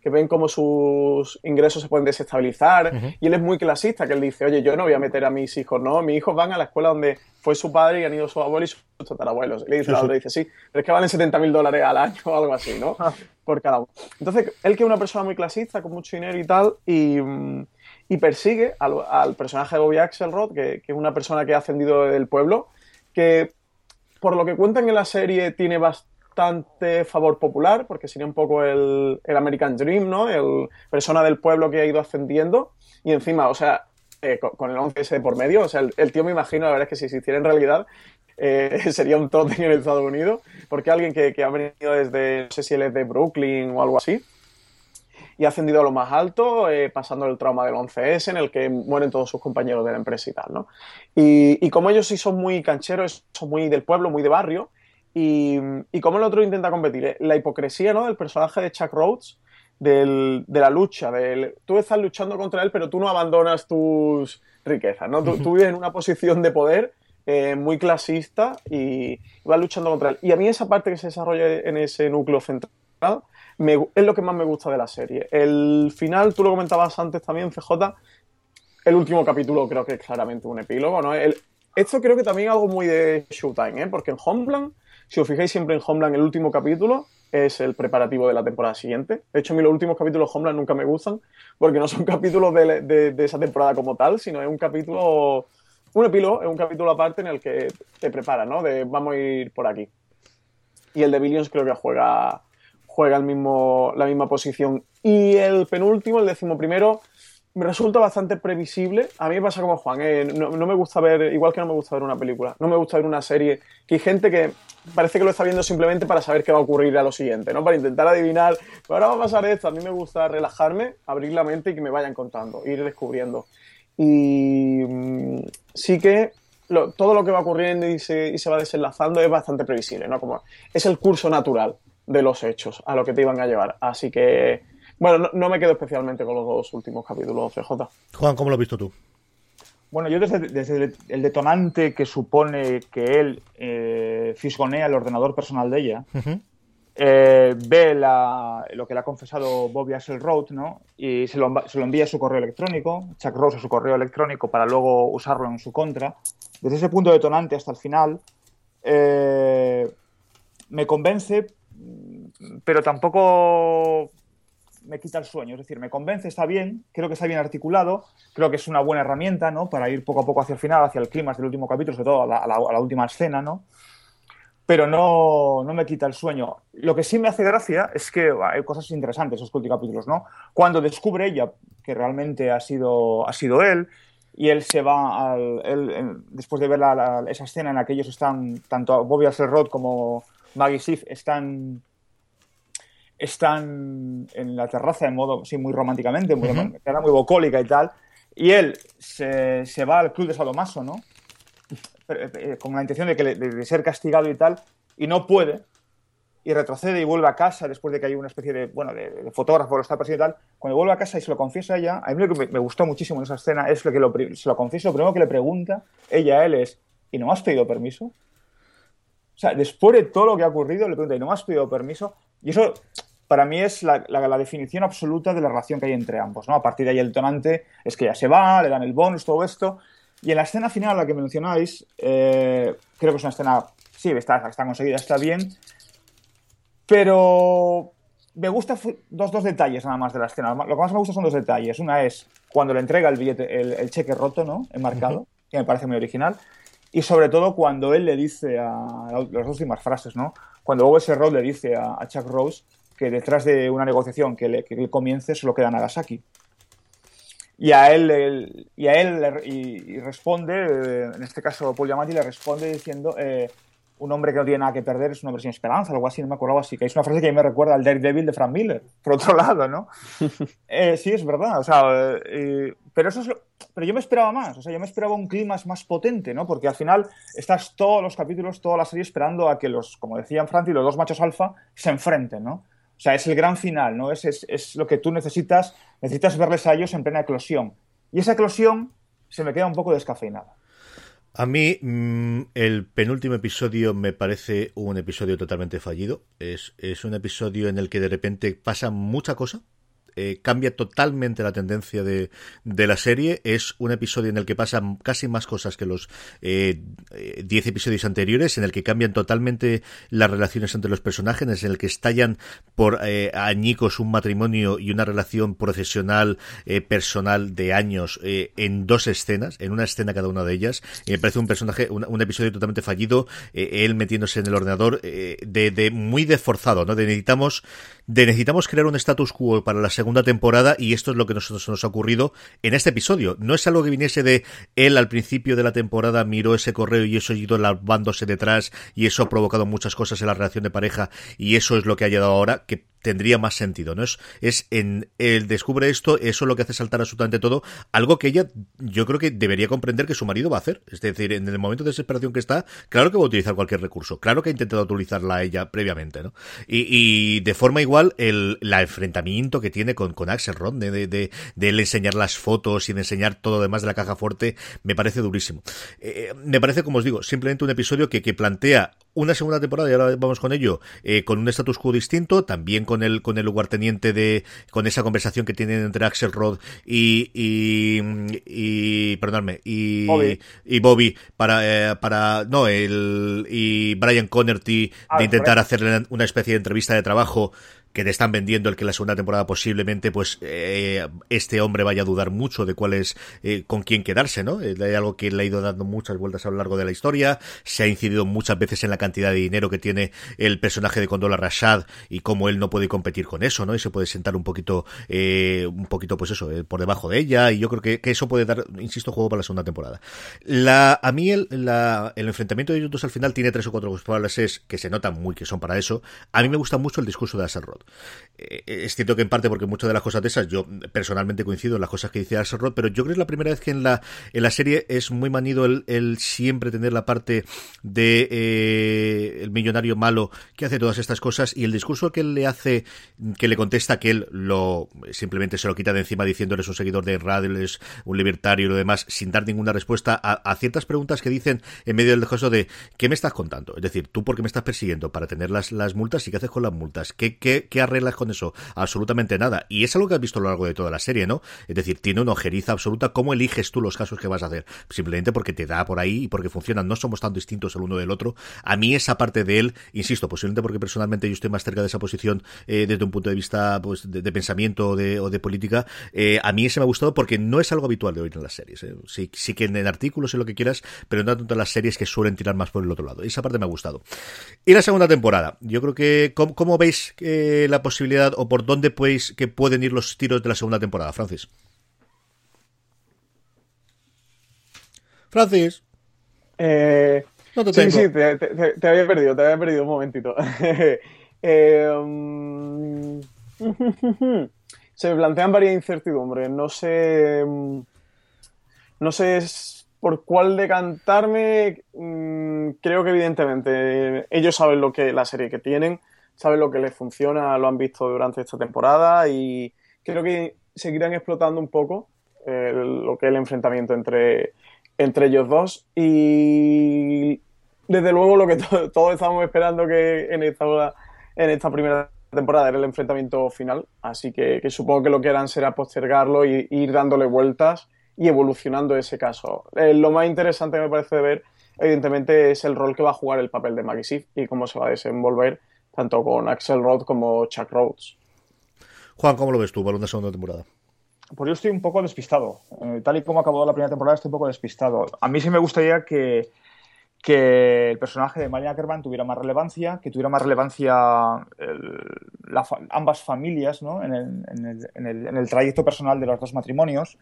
que ven cómo sus ingresos se pueden desestabilizar, uh -huh. y él es muy clasista, que él dice, oye, yo no voy a meter a mis hijos, no, mis hijos van a la escuela donde fue su padre y han ido su abuelo y sus tatarabuelos. Y le dice, sí, sí. dice, sí, pero es que valen 70 mil dólares al año o algo así, ¿no? Por cada uno. Entonces, él que es una persona muy clasista, con mucho dinero y tal, y, y persigue al, al, personaje de Bobby Axelrod, que, que, es una persona que ha ascendido del pueblo, que por lo que cuentan en la serie tiene bastante favor popular, porque sería un poco el, el American Dream, ¿no? El persona del pueblo que ha ido ascendiendo, y encima, o sea, eh, con, con, el 11S por medio. O sea, el, el, tío me imagino, la verdad es que si se hiciera en realidad, eh, sería un totem en Estados Unidos, porque alguien que, que, ha venido desde, no sé si él es de Brooklyn o algo así. y ha ascendido a lo más alto, eh, pasando el trauma del 11S, en el que mueren todos sus compañeros de la empresa y tal, ¿no? Y, y como ellos sí son muy cancheros, son muy del pueblo, muy de barrio, y, y como el otro intenta competir, eh, la hipocresía, ¿no? Del personaje de Chuck Rhodes, del, de la lucha, del, tú estás luchando contra él, pero tú no abandonas tus riquezas, ¿no? Tú, tú vives en una posición de poder eh, muy clasista y vas luchando contra él. Y a mí esa parte que se desarrolla en ese núcleo central me- es lo que más me gusta de la serie. El final, tú lo comentabas antes también, CJ, el último capítulo creo que es claramente un epílogo, ¿no? El- esto creo que también es algo muy de Showtime, ¿eh? Porque en Homeland, si os fijáis siempre en Homeland, el último capítulo es el preparativo de la temporada siguiente. De hecho, a mí los últimos capítulos de Homeland nunca me gustan, porque no son capítulos de, esa temporada como tal, sino es un capítulo, un epílogo, es un capítulo aparte en el que te prepara, ¿no? De vamos a ir por aquí. Y el de Billions creo que juega, juega el mismo, la misma posición. Y el penúltimo, el decimoprimero, me resulta bastante previsible. A mí me pasa como Juan, eh, no, me gusta ver, igual que no me gusta ver una película, no me gusta ver una serie, que hay gente que parece que lo está viendo simplemente para saber qué va a ocurrir a lo siguiente, ¿no? Para intentar adivinar, ahora va a pasar esto. A mí me gusta relajarme, abrir la mente y que me vayan contando, ir descubriendo. Y mm, sí que todo lo que va ocurriendo y se, y se va desenlazando es bastante previsible, ¿no? Como es el curso natural de los hechos a lo que te iban a llevar. Así que, bueno, no, no me quedo especialmente con los dos últimos capítulos, CJ. Juan, ¿cómo lo has visto tú? Bueno, yo desde, desde el- detonante que supone que él eh, fisgonea el ordenador personal de ella, eh, ve la- lo que le ha confesado Bobby Axelrod, ¿no? Y se lo, enva- se lo envía a su correo electrónico, Chuck Rose a su correo electrónico para luego usarlo en su contra. Desde ese punto detonante hasta el final, eh, me convence, pero tampoco me quita el sueño. Es decir, me convence, está bien, creo que está bien articulado, creo que es una buena herramienta, ¿no? Para ir poco a poco hacia el final, hacia el clímax del último capítulo, sobre todo a la, última escena, ¿no? Pero no, no me quita el sueño. Lo que sí me hace gracia es que hay cosas interesantes esos últimos capítulos, ¿no? Cuando descubre ella que realmente ha sido, ha sido él, y él se va él, después de ver esa escena en la que ellos están, tanto Bobby Axelrod como Maggie Sif están están en la terraza de modo, sí, muy románticamente, muy, era muy vocólica y tal, y él se, se va al club de sadomaso, ¿no? Pero, eh, Con la intención de, que le- de- ser castigado y tal, y no puede, y retrocede y vuelve a casa después de que hay una especie de, bueno, de, de fotógrafo lo está persiguiendo y tal. Cuando vuelve a casa y se lo confiesa a ella, a mí lo que me, me gustó muchísimo en esa escena es lo que lo, se lo confiesa, lo primero que le pregunta ella a él es, ¿y no has pedido permiso? O sea, después de todo lo que ha ocurrido, le pregunta, ¿y no me has pedido permiso? Y eso, para mí, es la, la- la definición absoluta de la relación que hay entre ambos, ¿no? A partir de ahí el detonante es que ya se va, le dan el bonus, todo esto. Y en la escena final, la que mencionáis, eh, creo que es una escena, sí, está, está conseguida, está bien, pero me gusta fu- dos, dos detalles nada más de la escena. Lo que más me gusta son dos detalles. Una es cuando le entrega el billete, el, el cheque roto, ¿no? Enmarcado, que me parece muy original. Y sobre todo cuando él le dice a las dos últimas frases, ¿no? Cuando Owen Rod le dice a, a Chuck Rose que detrás de una negociación que, le, que él comience solo queda Nagasaki. Y a él, él- y a él le- y, y responde, eh, en este caso Paul Giamatti le responde diciendo eh, un hombre que no tiene nada que perder es un hombre sin esperanza, algo así, no me acordaba así, que es una frase que a mí me recuerda al Daredevil de Frank Miller, por otro lado, ¿no? Eh, sí, es verdad, o sea, eh, pero eso es lo- pero yo me esperaba más, o sea, yo me esperaba un clima más potente, ¿no? Porque al final estás todos los capítulos, toda la serie esperando a que los, como decían Franti, los dos machos alfa se enfrenten, ¿no? O sea, es el gran final, ¿no? Es, es, es lo que tú necesitas, necesitas verles a ellos en plena eclosión. Y esa eclosión se me queda un poco descafeinada. A mí mm, el penúltimo episodio me parece un episodio totalmente fallido. Es, es un episodio en el que de repente pasa mucha cosa. Eh, cambia totalmente la tendencia de, de la serie. Es un episodio en el que pasan casi más cosas que los 10 episodios anteriores, en el que cambian totalmente las relaciones entre los personajes, en el que estallan por eh, añicos un matrimonio y una relación profesional, eh, personal de años eh, en dos escenas, en una escena cada una de ellas. Me parece un personaje, un, episodio totalmente fallido, eh, él metiéndose en el ordenador, eh, de, de muy desforzado, ¿no? De necesitamos, de necesitamos crear un status quo para la segunda temporada y esto es lo que nosotros nos ha ocurrido en este episodio. No es algo que viniese de él al principio de la temporada miró ese correo y eso ha ido lavándose detrás y eso ha provocado muchas cosas en la relación de pareja y eso es lo que ha llegado ahora, que tendría más sentido, ¿no? Es, es en el descubre esto, eso es lo que hace saltar absolutamente todo, algo que ella yo creo que debería comprender que su marido va a hacer. Es decir, en el momento de desesperación que está, claro que va a utilizar cualquier recurso, claro que ha intentado utilizarla ella previamente, ¿no? Y, y de forma igual, el, la enfrentamiento que tiene con, con Axel Ron, de, de, de, de él enseñar las fotos y de enseñar todo lo demás de la caja fuerte, me parece durísimo. Eh, me parece, como os digo, simplemente un episodio que, que plantea una segunda temporada, y ahora vamos con ello, eh, con un status quo distinto, también con el, con el lugarteniente de, con esa conversación que tienen entre Axel Rod y, y, y perdonadme, y Bobby. y Bobby para, eh, para, no, el, y Brian Connerty Ah, de intentar Brian. hacerle una especie de entrevista de trabajo que te están vendiendo el que la segunda temporada posiblemente pues eh, este hombre vaya a dudar mucho de cuál es eh, con quién quedarse, ¿no? Eh, Hay algo que le ha ido dando muchas vueltas a lo largo de la historia, se ha incidido muchas veces en la cantidad de dinero que tiene el personaje de Condola Rashad y cómo él no puede competir con eso, ¿no? Y se puede sentar un poquito eh, un poquito pues eso, eh, por debajo de ella y yo creo que, que eso puede dar, insisto, juego para la segunda temporada. La, a mí el, la, el enfrentamiento de ellos dos al final tiene tres o cuatro es que se notan muy que son para eso. A mí me gusta mucho el discurso de Axelrod. Eh, es cierto que en parte porque muchas de las cosas de esas yo personalmente coincido en las cosas que dice Axelrod, pero yo creo que es la primera vez que en la, en la serie es muy manido el, el siempre tener la parte de eh, el millonario malo que hace todas estas cosas y el discurso que él le hace, que le contesta que él lo simplemente se lo quita de encima diciendo eres un seguidor de Radio, eres un libertario y lo demás, sin dar ninguna respuesta a, a ciertas preguntas que dicen en medio del discurso de ¿qué me estás contando? Es decir, tú por qué me estás persiguiendo para tener las, las multas y qué haces con las multas, ¿Qué, qué, qué arreglas con eso? Absolutamente nada. Y es algo que has visto a lo largo de toda la serie, ¿no? Es decir, tiene una ojeriza absoluta. ¿Cómo eliges tú los casos que vas a hacer? Simplemente porque te da por ahí y porque funcionan. No somos tan distintos el uno del otro. A mí esa parte de él, insisto, posiblemente porque personalmente yo estoy más cerca de esa posición eh, desde un punto de vista pues, de, pensamiento o de, política, eh, a mí ese me ha gustado porque no es algo habitual de oír en las series. ¿eh? Sí, sí que en, artículos y lo que quieras, pero no tanto en las series que suelen tirar más por el otro lado. Esa parte me ha gustado. Y la segunda temporada, yo creo que ¿cómo, cómo veis eh, la posibilidad o por dónde podéis que pueden ir los tiros de la segunda temporada, Francis? Francis. Eh, No te sí, tengo. sí, te, te- te había perdido, te había perdido un momentito. Eh, mm, se me plantean varias incertidumbres. No sé. mm, No sé por cuál decantarme. Mm, Creo que, evidentemente, ellos saben lo que la serie que tienen, saben lo que les funciona, lo han visto durante esta temporada y creo que seguirán explotando un poco eh, lo que es el enfrentamiento entre, entre ellos dos. Y desde luego lo que to- todos estamos esperando que en esta, en esta primera temporada era el enfrentamiento final, así que, supongo que lo que harán será postergarlo y, ir dándole vueltas y evolucionando ese caso. Eh, lo más interesante me parece de ver, evidentemente, es el rol que va a jugar el papel de Maggie y cómo se va a desenvolver tanto con Axel Rod como Chuck Rhodes. Juan, ¿cómo lo ves tú para una segunda temporada? Pues yo estoy un poco despistado. Eh, tal y como acabó la primera temporada, estoy un poco despistado. A mí sí me gustaría que, que el personaje de Marian Ackerman tuviera más relevancia, que tuviera más relevancia el- la fa- ambas familias ¿no? en, el, en, el, en, el, en el trayecto personal de los dos matrimonios.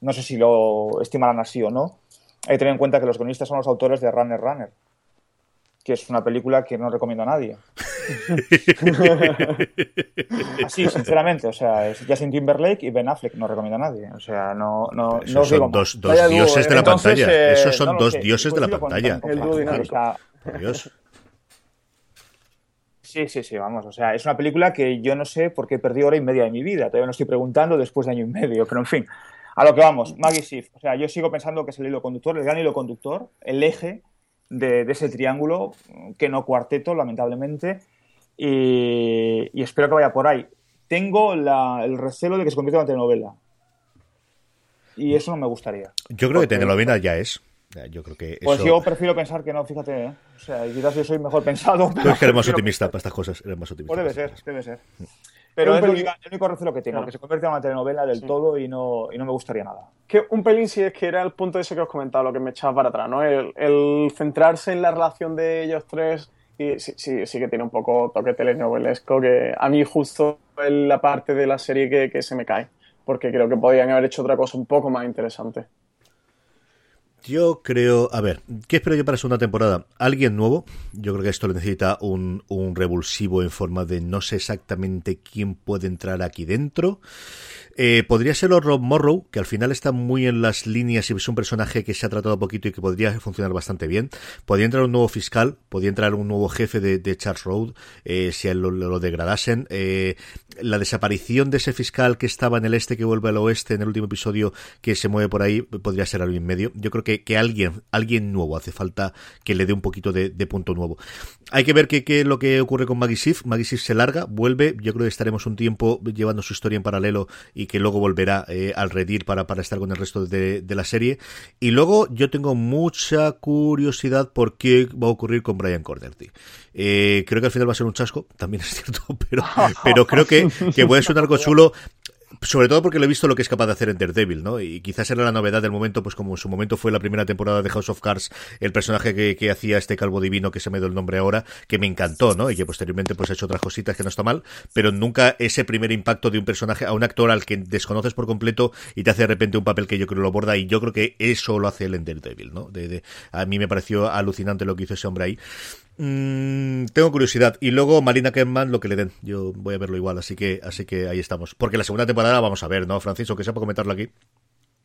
No sé si lo estimarán así o no. Hay que tener en cuenta que los guionistas son los autores de Runner Runner, que es una película que no recomiendo a nadie. Así, sinceramente, o sea, es Justin Timberlake y Ben Affleck, no recomiendo a nadie. O sea, no, no, Esos no son dos- dos Vaya dioses ¿eh? de la Entonces, pantalla. eh, Esos son no dos sé, dioses de la con- pantalla. con- El dúo con- dinámico. o sea, Por Dios. Sí, sí, sí, vamos. O sea, es una película que yo no sé por qué perdí hora y media de mi vida. Todavía no estoy preguntando después de año y medio, pero en fin. A lo que vamos, Maggie Sif. O sea, yo sigo pensando que es el hilo conductor, el gran hilo conductor, el eje de, de ese triángulo, que no cuarteto, lamentablemente. Y, y espero que vaya por ahí. Tengo la- el recelo de que se convierta en telenovela. Y eso no me gustaría. Yo creo que Porque- telenovela ya es. Yo creo que Pues eso... yo prefiero pensar que no, fíjate, ¿eh? O sea, quizás yo soy mejor pensado. Tú pero eres que eres más optimista para estas cosas. Eres más optimista. Pues debe ser, debe ser. Pero es el pelín- único, el único recelo que tengo, Claro. que se convierta en una telenovela del todo y no, y no me gustaría nada. Que un pelín sí es que era el punto ese que os comentaba, lo que me echaba para atrás, ¿no? El, el centrarse en la relación de ellos tres y sí, sí, sí que tiene un poco toque telenovelesco que a mí justo es la parte de la serie que, que se me cae, porque creo que podían haber hecho otra cosa un poco más interesante. Yo creo, a ver, ¿qué espero yo para la segunda temporada? ¿Alguien nuevo? Yo creo que esto necesita un, un revulsivo en forma de no sé exactamente quién puede entrar aquí dentro. Eh, podría serlo Rob Morrow, que al final está muy en las líneas y es un personaje que se ha tratado poquito y que podría funcionar bastante bien. Podría entrar un nuevo fiscal, podría entrar un nuevo jefe de, Charles Road, eh, si él lo, degradasen. Eh, la desaparición de ese fiscal que estaba en el este, que vuelve al oeste en el último episodio, que se mueve por ahí, podría ser algo en medio. Yo creo que, que alguien, alguien nuevo hace falta que le dé un poquito de, punto nuevo. Hay que ver qué es lo que ocurre con Maggie Sif. Maggie Sif se larga, vuelve. Yo creo que estaremos un tiempo llevando su historia en paralelo y que luego volverá eh, al redir para, para estar con el resto de, la serie. Y luego yo tengo mucha curiosidad por qué va a ocurrir con Brian Corderty. Eh, creo que al final va a ser un chasco, también es cierto, pero, pero creo que, que puede ser algo chulo sobre todo porque lo he visto lo que es capaz de hacer en Daredevil, ¿no? Y quizás era la novedad del momento, pues como en su momento fue la primera temporada de House of Cards, el personaje que, que hacía este calvo divino, que se me dio el nombre ahora, que me encantó, ¿no? Y que posteriormente pues ha hecho otras cositas que no está mal, pero nunca ese primer impacto de un personaje a un actor al que desconoces por completo y te hace de repente un papel que yo creo lo borda y yo creo que eso lo hace él en Daredevil, ¿no? A mí me pareció alucinante lo que hizo ese hombre ahí. Mm, tengo curiosidad. Y luego Marina Kempman, lo que le den. Yo voy a verlo igual, así que, así que ahí estamos. Porque la segunda temporada vamos a ver, ¿no, Francisco? Que sea para comentarlo aquí.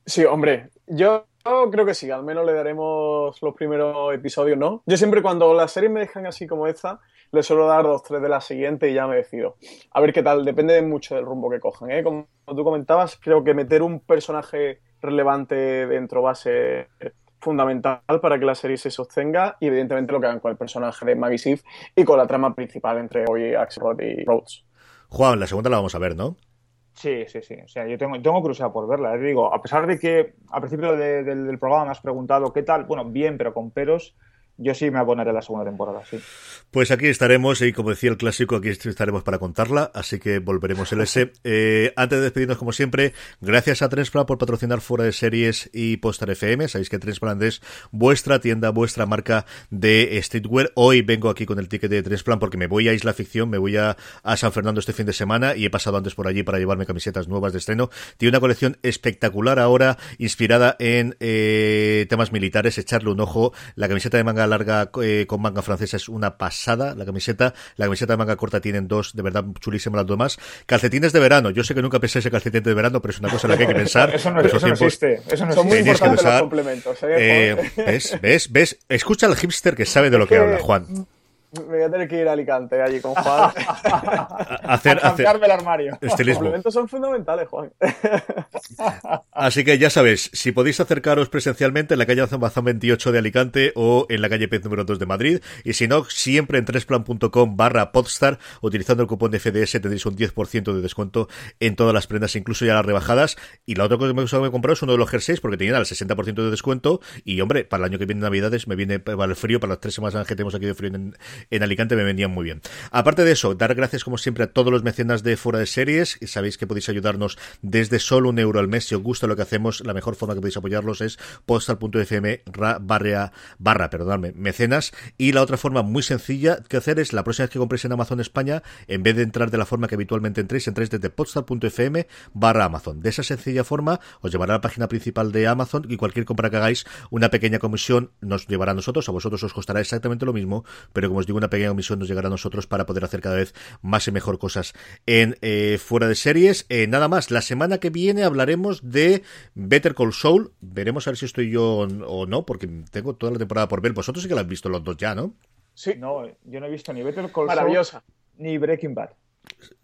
Sí, hombre, yo creo que sí, al menos le daremos los primeros episodios, ¿no? Yo siempre cuando las series me dejan así como esta, le suelo dar dos, tres de la siguiente y ya me decido. A ver qué tal, depende mucho del rumbo que cojan, ¿eh? Como tú comentabas, creo que meter un personaje relevante dentro va a ser fundamental para que la serie se sostenga y evidentemente lo que hagan con el personaje de Maggie Sif y con la trama principal entre hoy Axelrod y Rhodes. Juan, la segunda la vamos a ver, ¿no? Sí, sí, sí. O sea, yo tengo, tengo curiosidad por verla. ¿eh? digo, a pesar de que al principio del programa me has preguntado qué tal, bueno, bien, pero con peros, yo sí me abonaré a la segunda temporada, sí. Pues aquí estaremos, y como decía el clásico, aquí estaremos para contarla, así que volveremos el S. Eh, antes de despedirnos, como siempre, gracias a Trensplan por patrocinar fuera de series y Postar FM. Sabéis que Trensplan es vuestra tienda, vuestra marca de streetwear. Hoy vengo aquí con el ticket de Trensplan porque me voy a Isla Ficción, me voy a, San Fernando este fin de semana y he pasado antes por allí para llevarme camisetas nuevas de estreno. Tiene una colección espectacular ahora, inspirada en eh, temas militares. Echarle un ojo. La camiseta de manga larga eh, con manga francesa es una pasada, la camiseta. La camiseta de manga corta tienen dos, de verdad, chulísimas las demás. Calcetines de verano. Yo sé que nunca pensé ese calcetín de verano, pero es una cosa en la que hay que pensar. eso no, existe. Eso no Son muy importantes los complementos. ¿eh, eh, ¿Ves? ¿Ves? ¿Ves? Escucha al hipster que sabe de lo que habla, Juan. Me voy a tener que ir a Alicante allí con Juan. hacer, a hacer el armario. Los complementos son fundamentales, Juan. Así que ya sabéis, si podéis acercaros presencialmente en la calle Zambazán 28 de Alicante o en la calle Pez número 2 de Madrid, y si no, siempre en tresplan.com barra podstar, utilizando el cupón de FDS tendréis un 10% de descuento en todas las prendas, incluso ya las rebajadas. Y la otra cosa que me he comprado es uno de los jerseys, porque tenían el 60% de descuento, y hombre, para el año que viene Navidades me viene para el frío, para las tres semanas que tenemos aquí de frío en, en Alicante me vendían muy bien. Aparte de eso, dar gracias como siempre a todos los mecenas de Fuera de Series. Sabéis que podéis ayudarnos desde solo un euro al mes. Si os gusta lo que hacemos, la mejor forma que podéis apoyarlos es postal.fm barra, barra perdonadme, mecenas. Y la otra forma muy sencilla que hacer es la próxima vez que compréis en Amazon España, en vez de entrar de la forma que habitualmente entréis, entréis desde postal.fm barra Amazon. De esa sencilla forma os llevará a la página principal de Amazon y cualquier compra que hagáis, una pequeña comisión nos llevará a nosotros, a vosotros os costará exactamente lo mismo, pero como os digo, una pequeña comisión nos llegará a nosotros para poder hacer cada vez más y mejor cosas en eh, fuera de series. Eh, nada más, la semana que viene hablaremos de Better Call Saul. Veremos a ver si estoy yo o no, porque tengo toda la temporada por ver. Vosotros sí que la han visto los dos ya, ¿no? Sí. No, yo no he visto ni Better Call Maravillosa. ni Breaking Bad.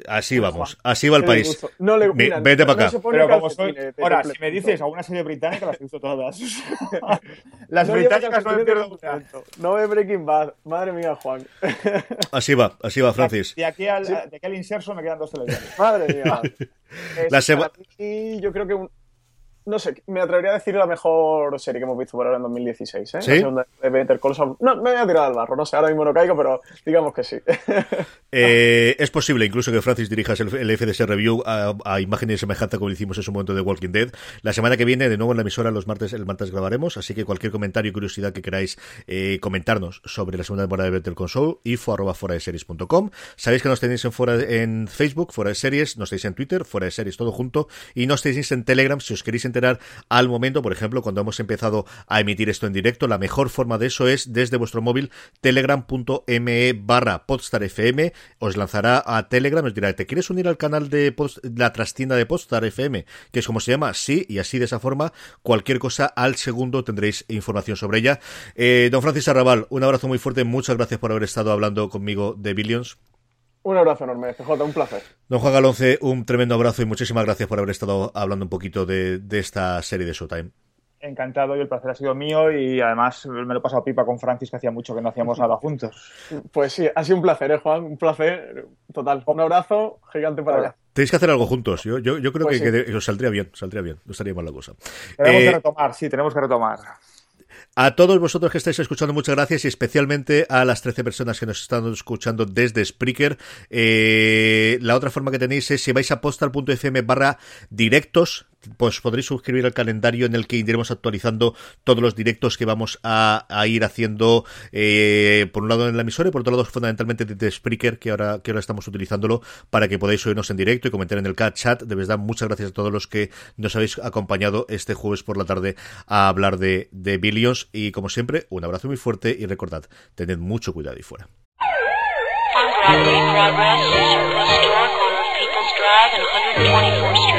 Así vamos, así va el país. No le, vete para acá. Pero como soy, ahora, si me dices alguna serie británica, las he visto todas. las británicas no me pierdo No ve Breaking Bad. Madre mía, Juan. Así va, así va, Francis. De aquí al, de aquí al inserso me quedan dos televisiones. Madre mía. la semana. Yo creo que un, no sé, me atrevería a decir la mejor serie que hemos visto por ahora en 2016, ¿eh? ¿Sí? La de Better Call Saul. No, me voy a tirar al barro, no sé, ahora mismo no caigo, pero digamos que sí. eh, es posible incluso que Francis dirijas el, el FDS Review a, a imagen y semejanza como hicimos en su momento de Walking Dead. La semana que viene, de nuevo en la emisora, los martes, el martes grabaremos, así que cualquier comentario y curiosidad que queráis eh, comentarnos sobre la segunda temporada de Better Call Saul, info arroba fuera de series.com. Sabéis que nos tenéis en, fuera, en Facebook, fuera de series, nos tenéis en Twitter, fuera de series, todo junto, y nos tenéis en Telegram, si os queréis enterar al momento, por ejemplo, cuando hemos empezado a emitir esto en directo, la mejor forma de eso es desde vuestro móvil telegram.me barra podstarfm, os lanzará a Telegram, os dirá, ¿te quieres unir al canal de la trastienda de Podstar FM? Que es como se llama, sí, y así de esa forma, cualquier cosa al segundo tendréis información sobre ella. Eh, don Francis Arrabal, un abrazo muy fuerte, muchas gracias por haber estado hablando conmigo de Billions. Un abrazo enorme, CJ, un placer. Don Juan Galonce, un tremendo abrazo y muchísimas gracias por haber estado hablando un poquito de, de esta serie de Showtime. Encantado y el placer ha sido mío y además me lo he pasado pipa con Francis que hacía mucho que no hacíamos nada juntos. Pues sí, ha sido un placer, ¿eh, Juan? Un placer total. Un abrazo gigante para allá. Tenéis que hacer algo juntos. Yo, yo, yo creo pues que, sí. que, os saldría bien, saldría bien. No estaría mal la cosa. Tenemos eh, que retomar, sí, tenemos que retomar. A todos vosotros que estáis escuchando, muchas gracias y especialmente a las 13 personas que nos están escuchando desde Spreaker. Eh, la otra forma que tenéis es si vais a postal.fm barra directos, pues podréis suscribir al calendario en el que iremos actualizando todos los directos que vamos a, a ir haciendo eh, por un lado en la emisora y por otro lado fundamentalmente desde Spreaker que ahora, que ahora estamos utilizándolo para que podáis oírnos en directo y comentar en el chat. De verdad, muchas gracias a todos los que nos habéis acompañado este jueves por la tarde a hablar de, de Billions y como siempre, un abrazo muy fuerte y recordad, tened mucho cuidado y fuera. Drive and 124th Street.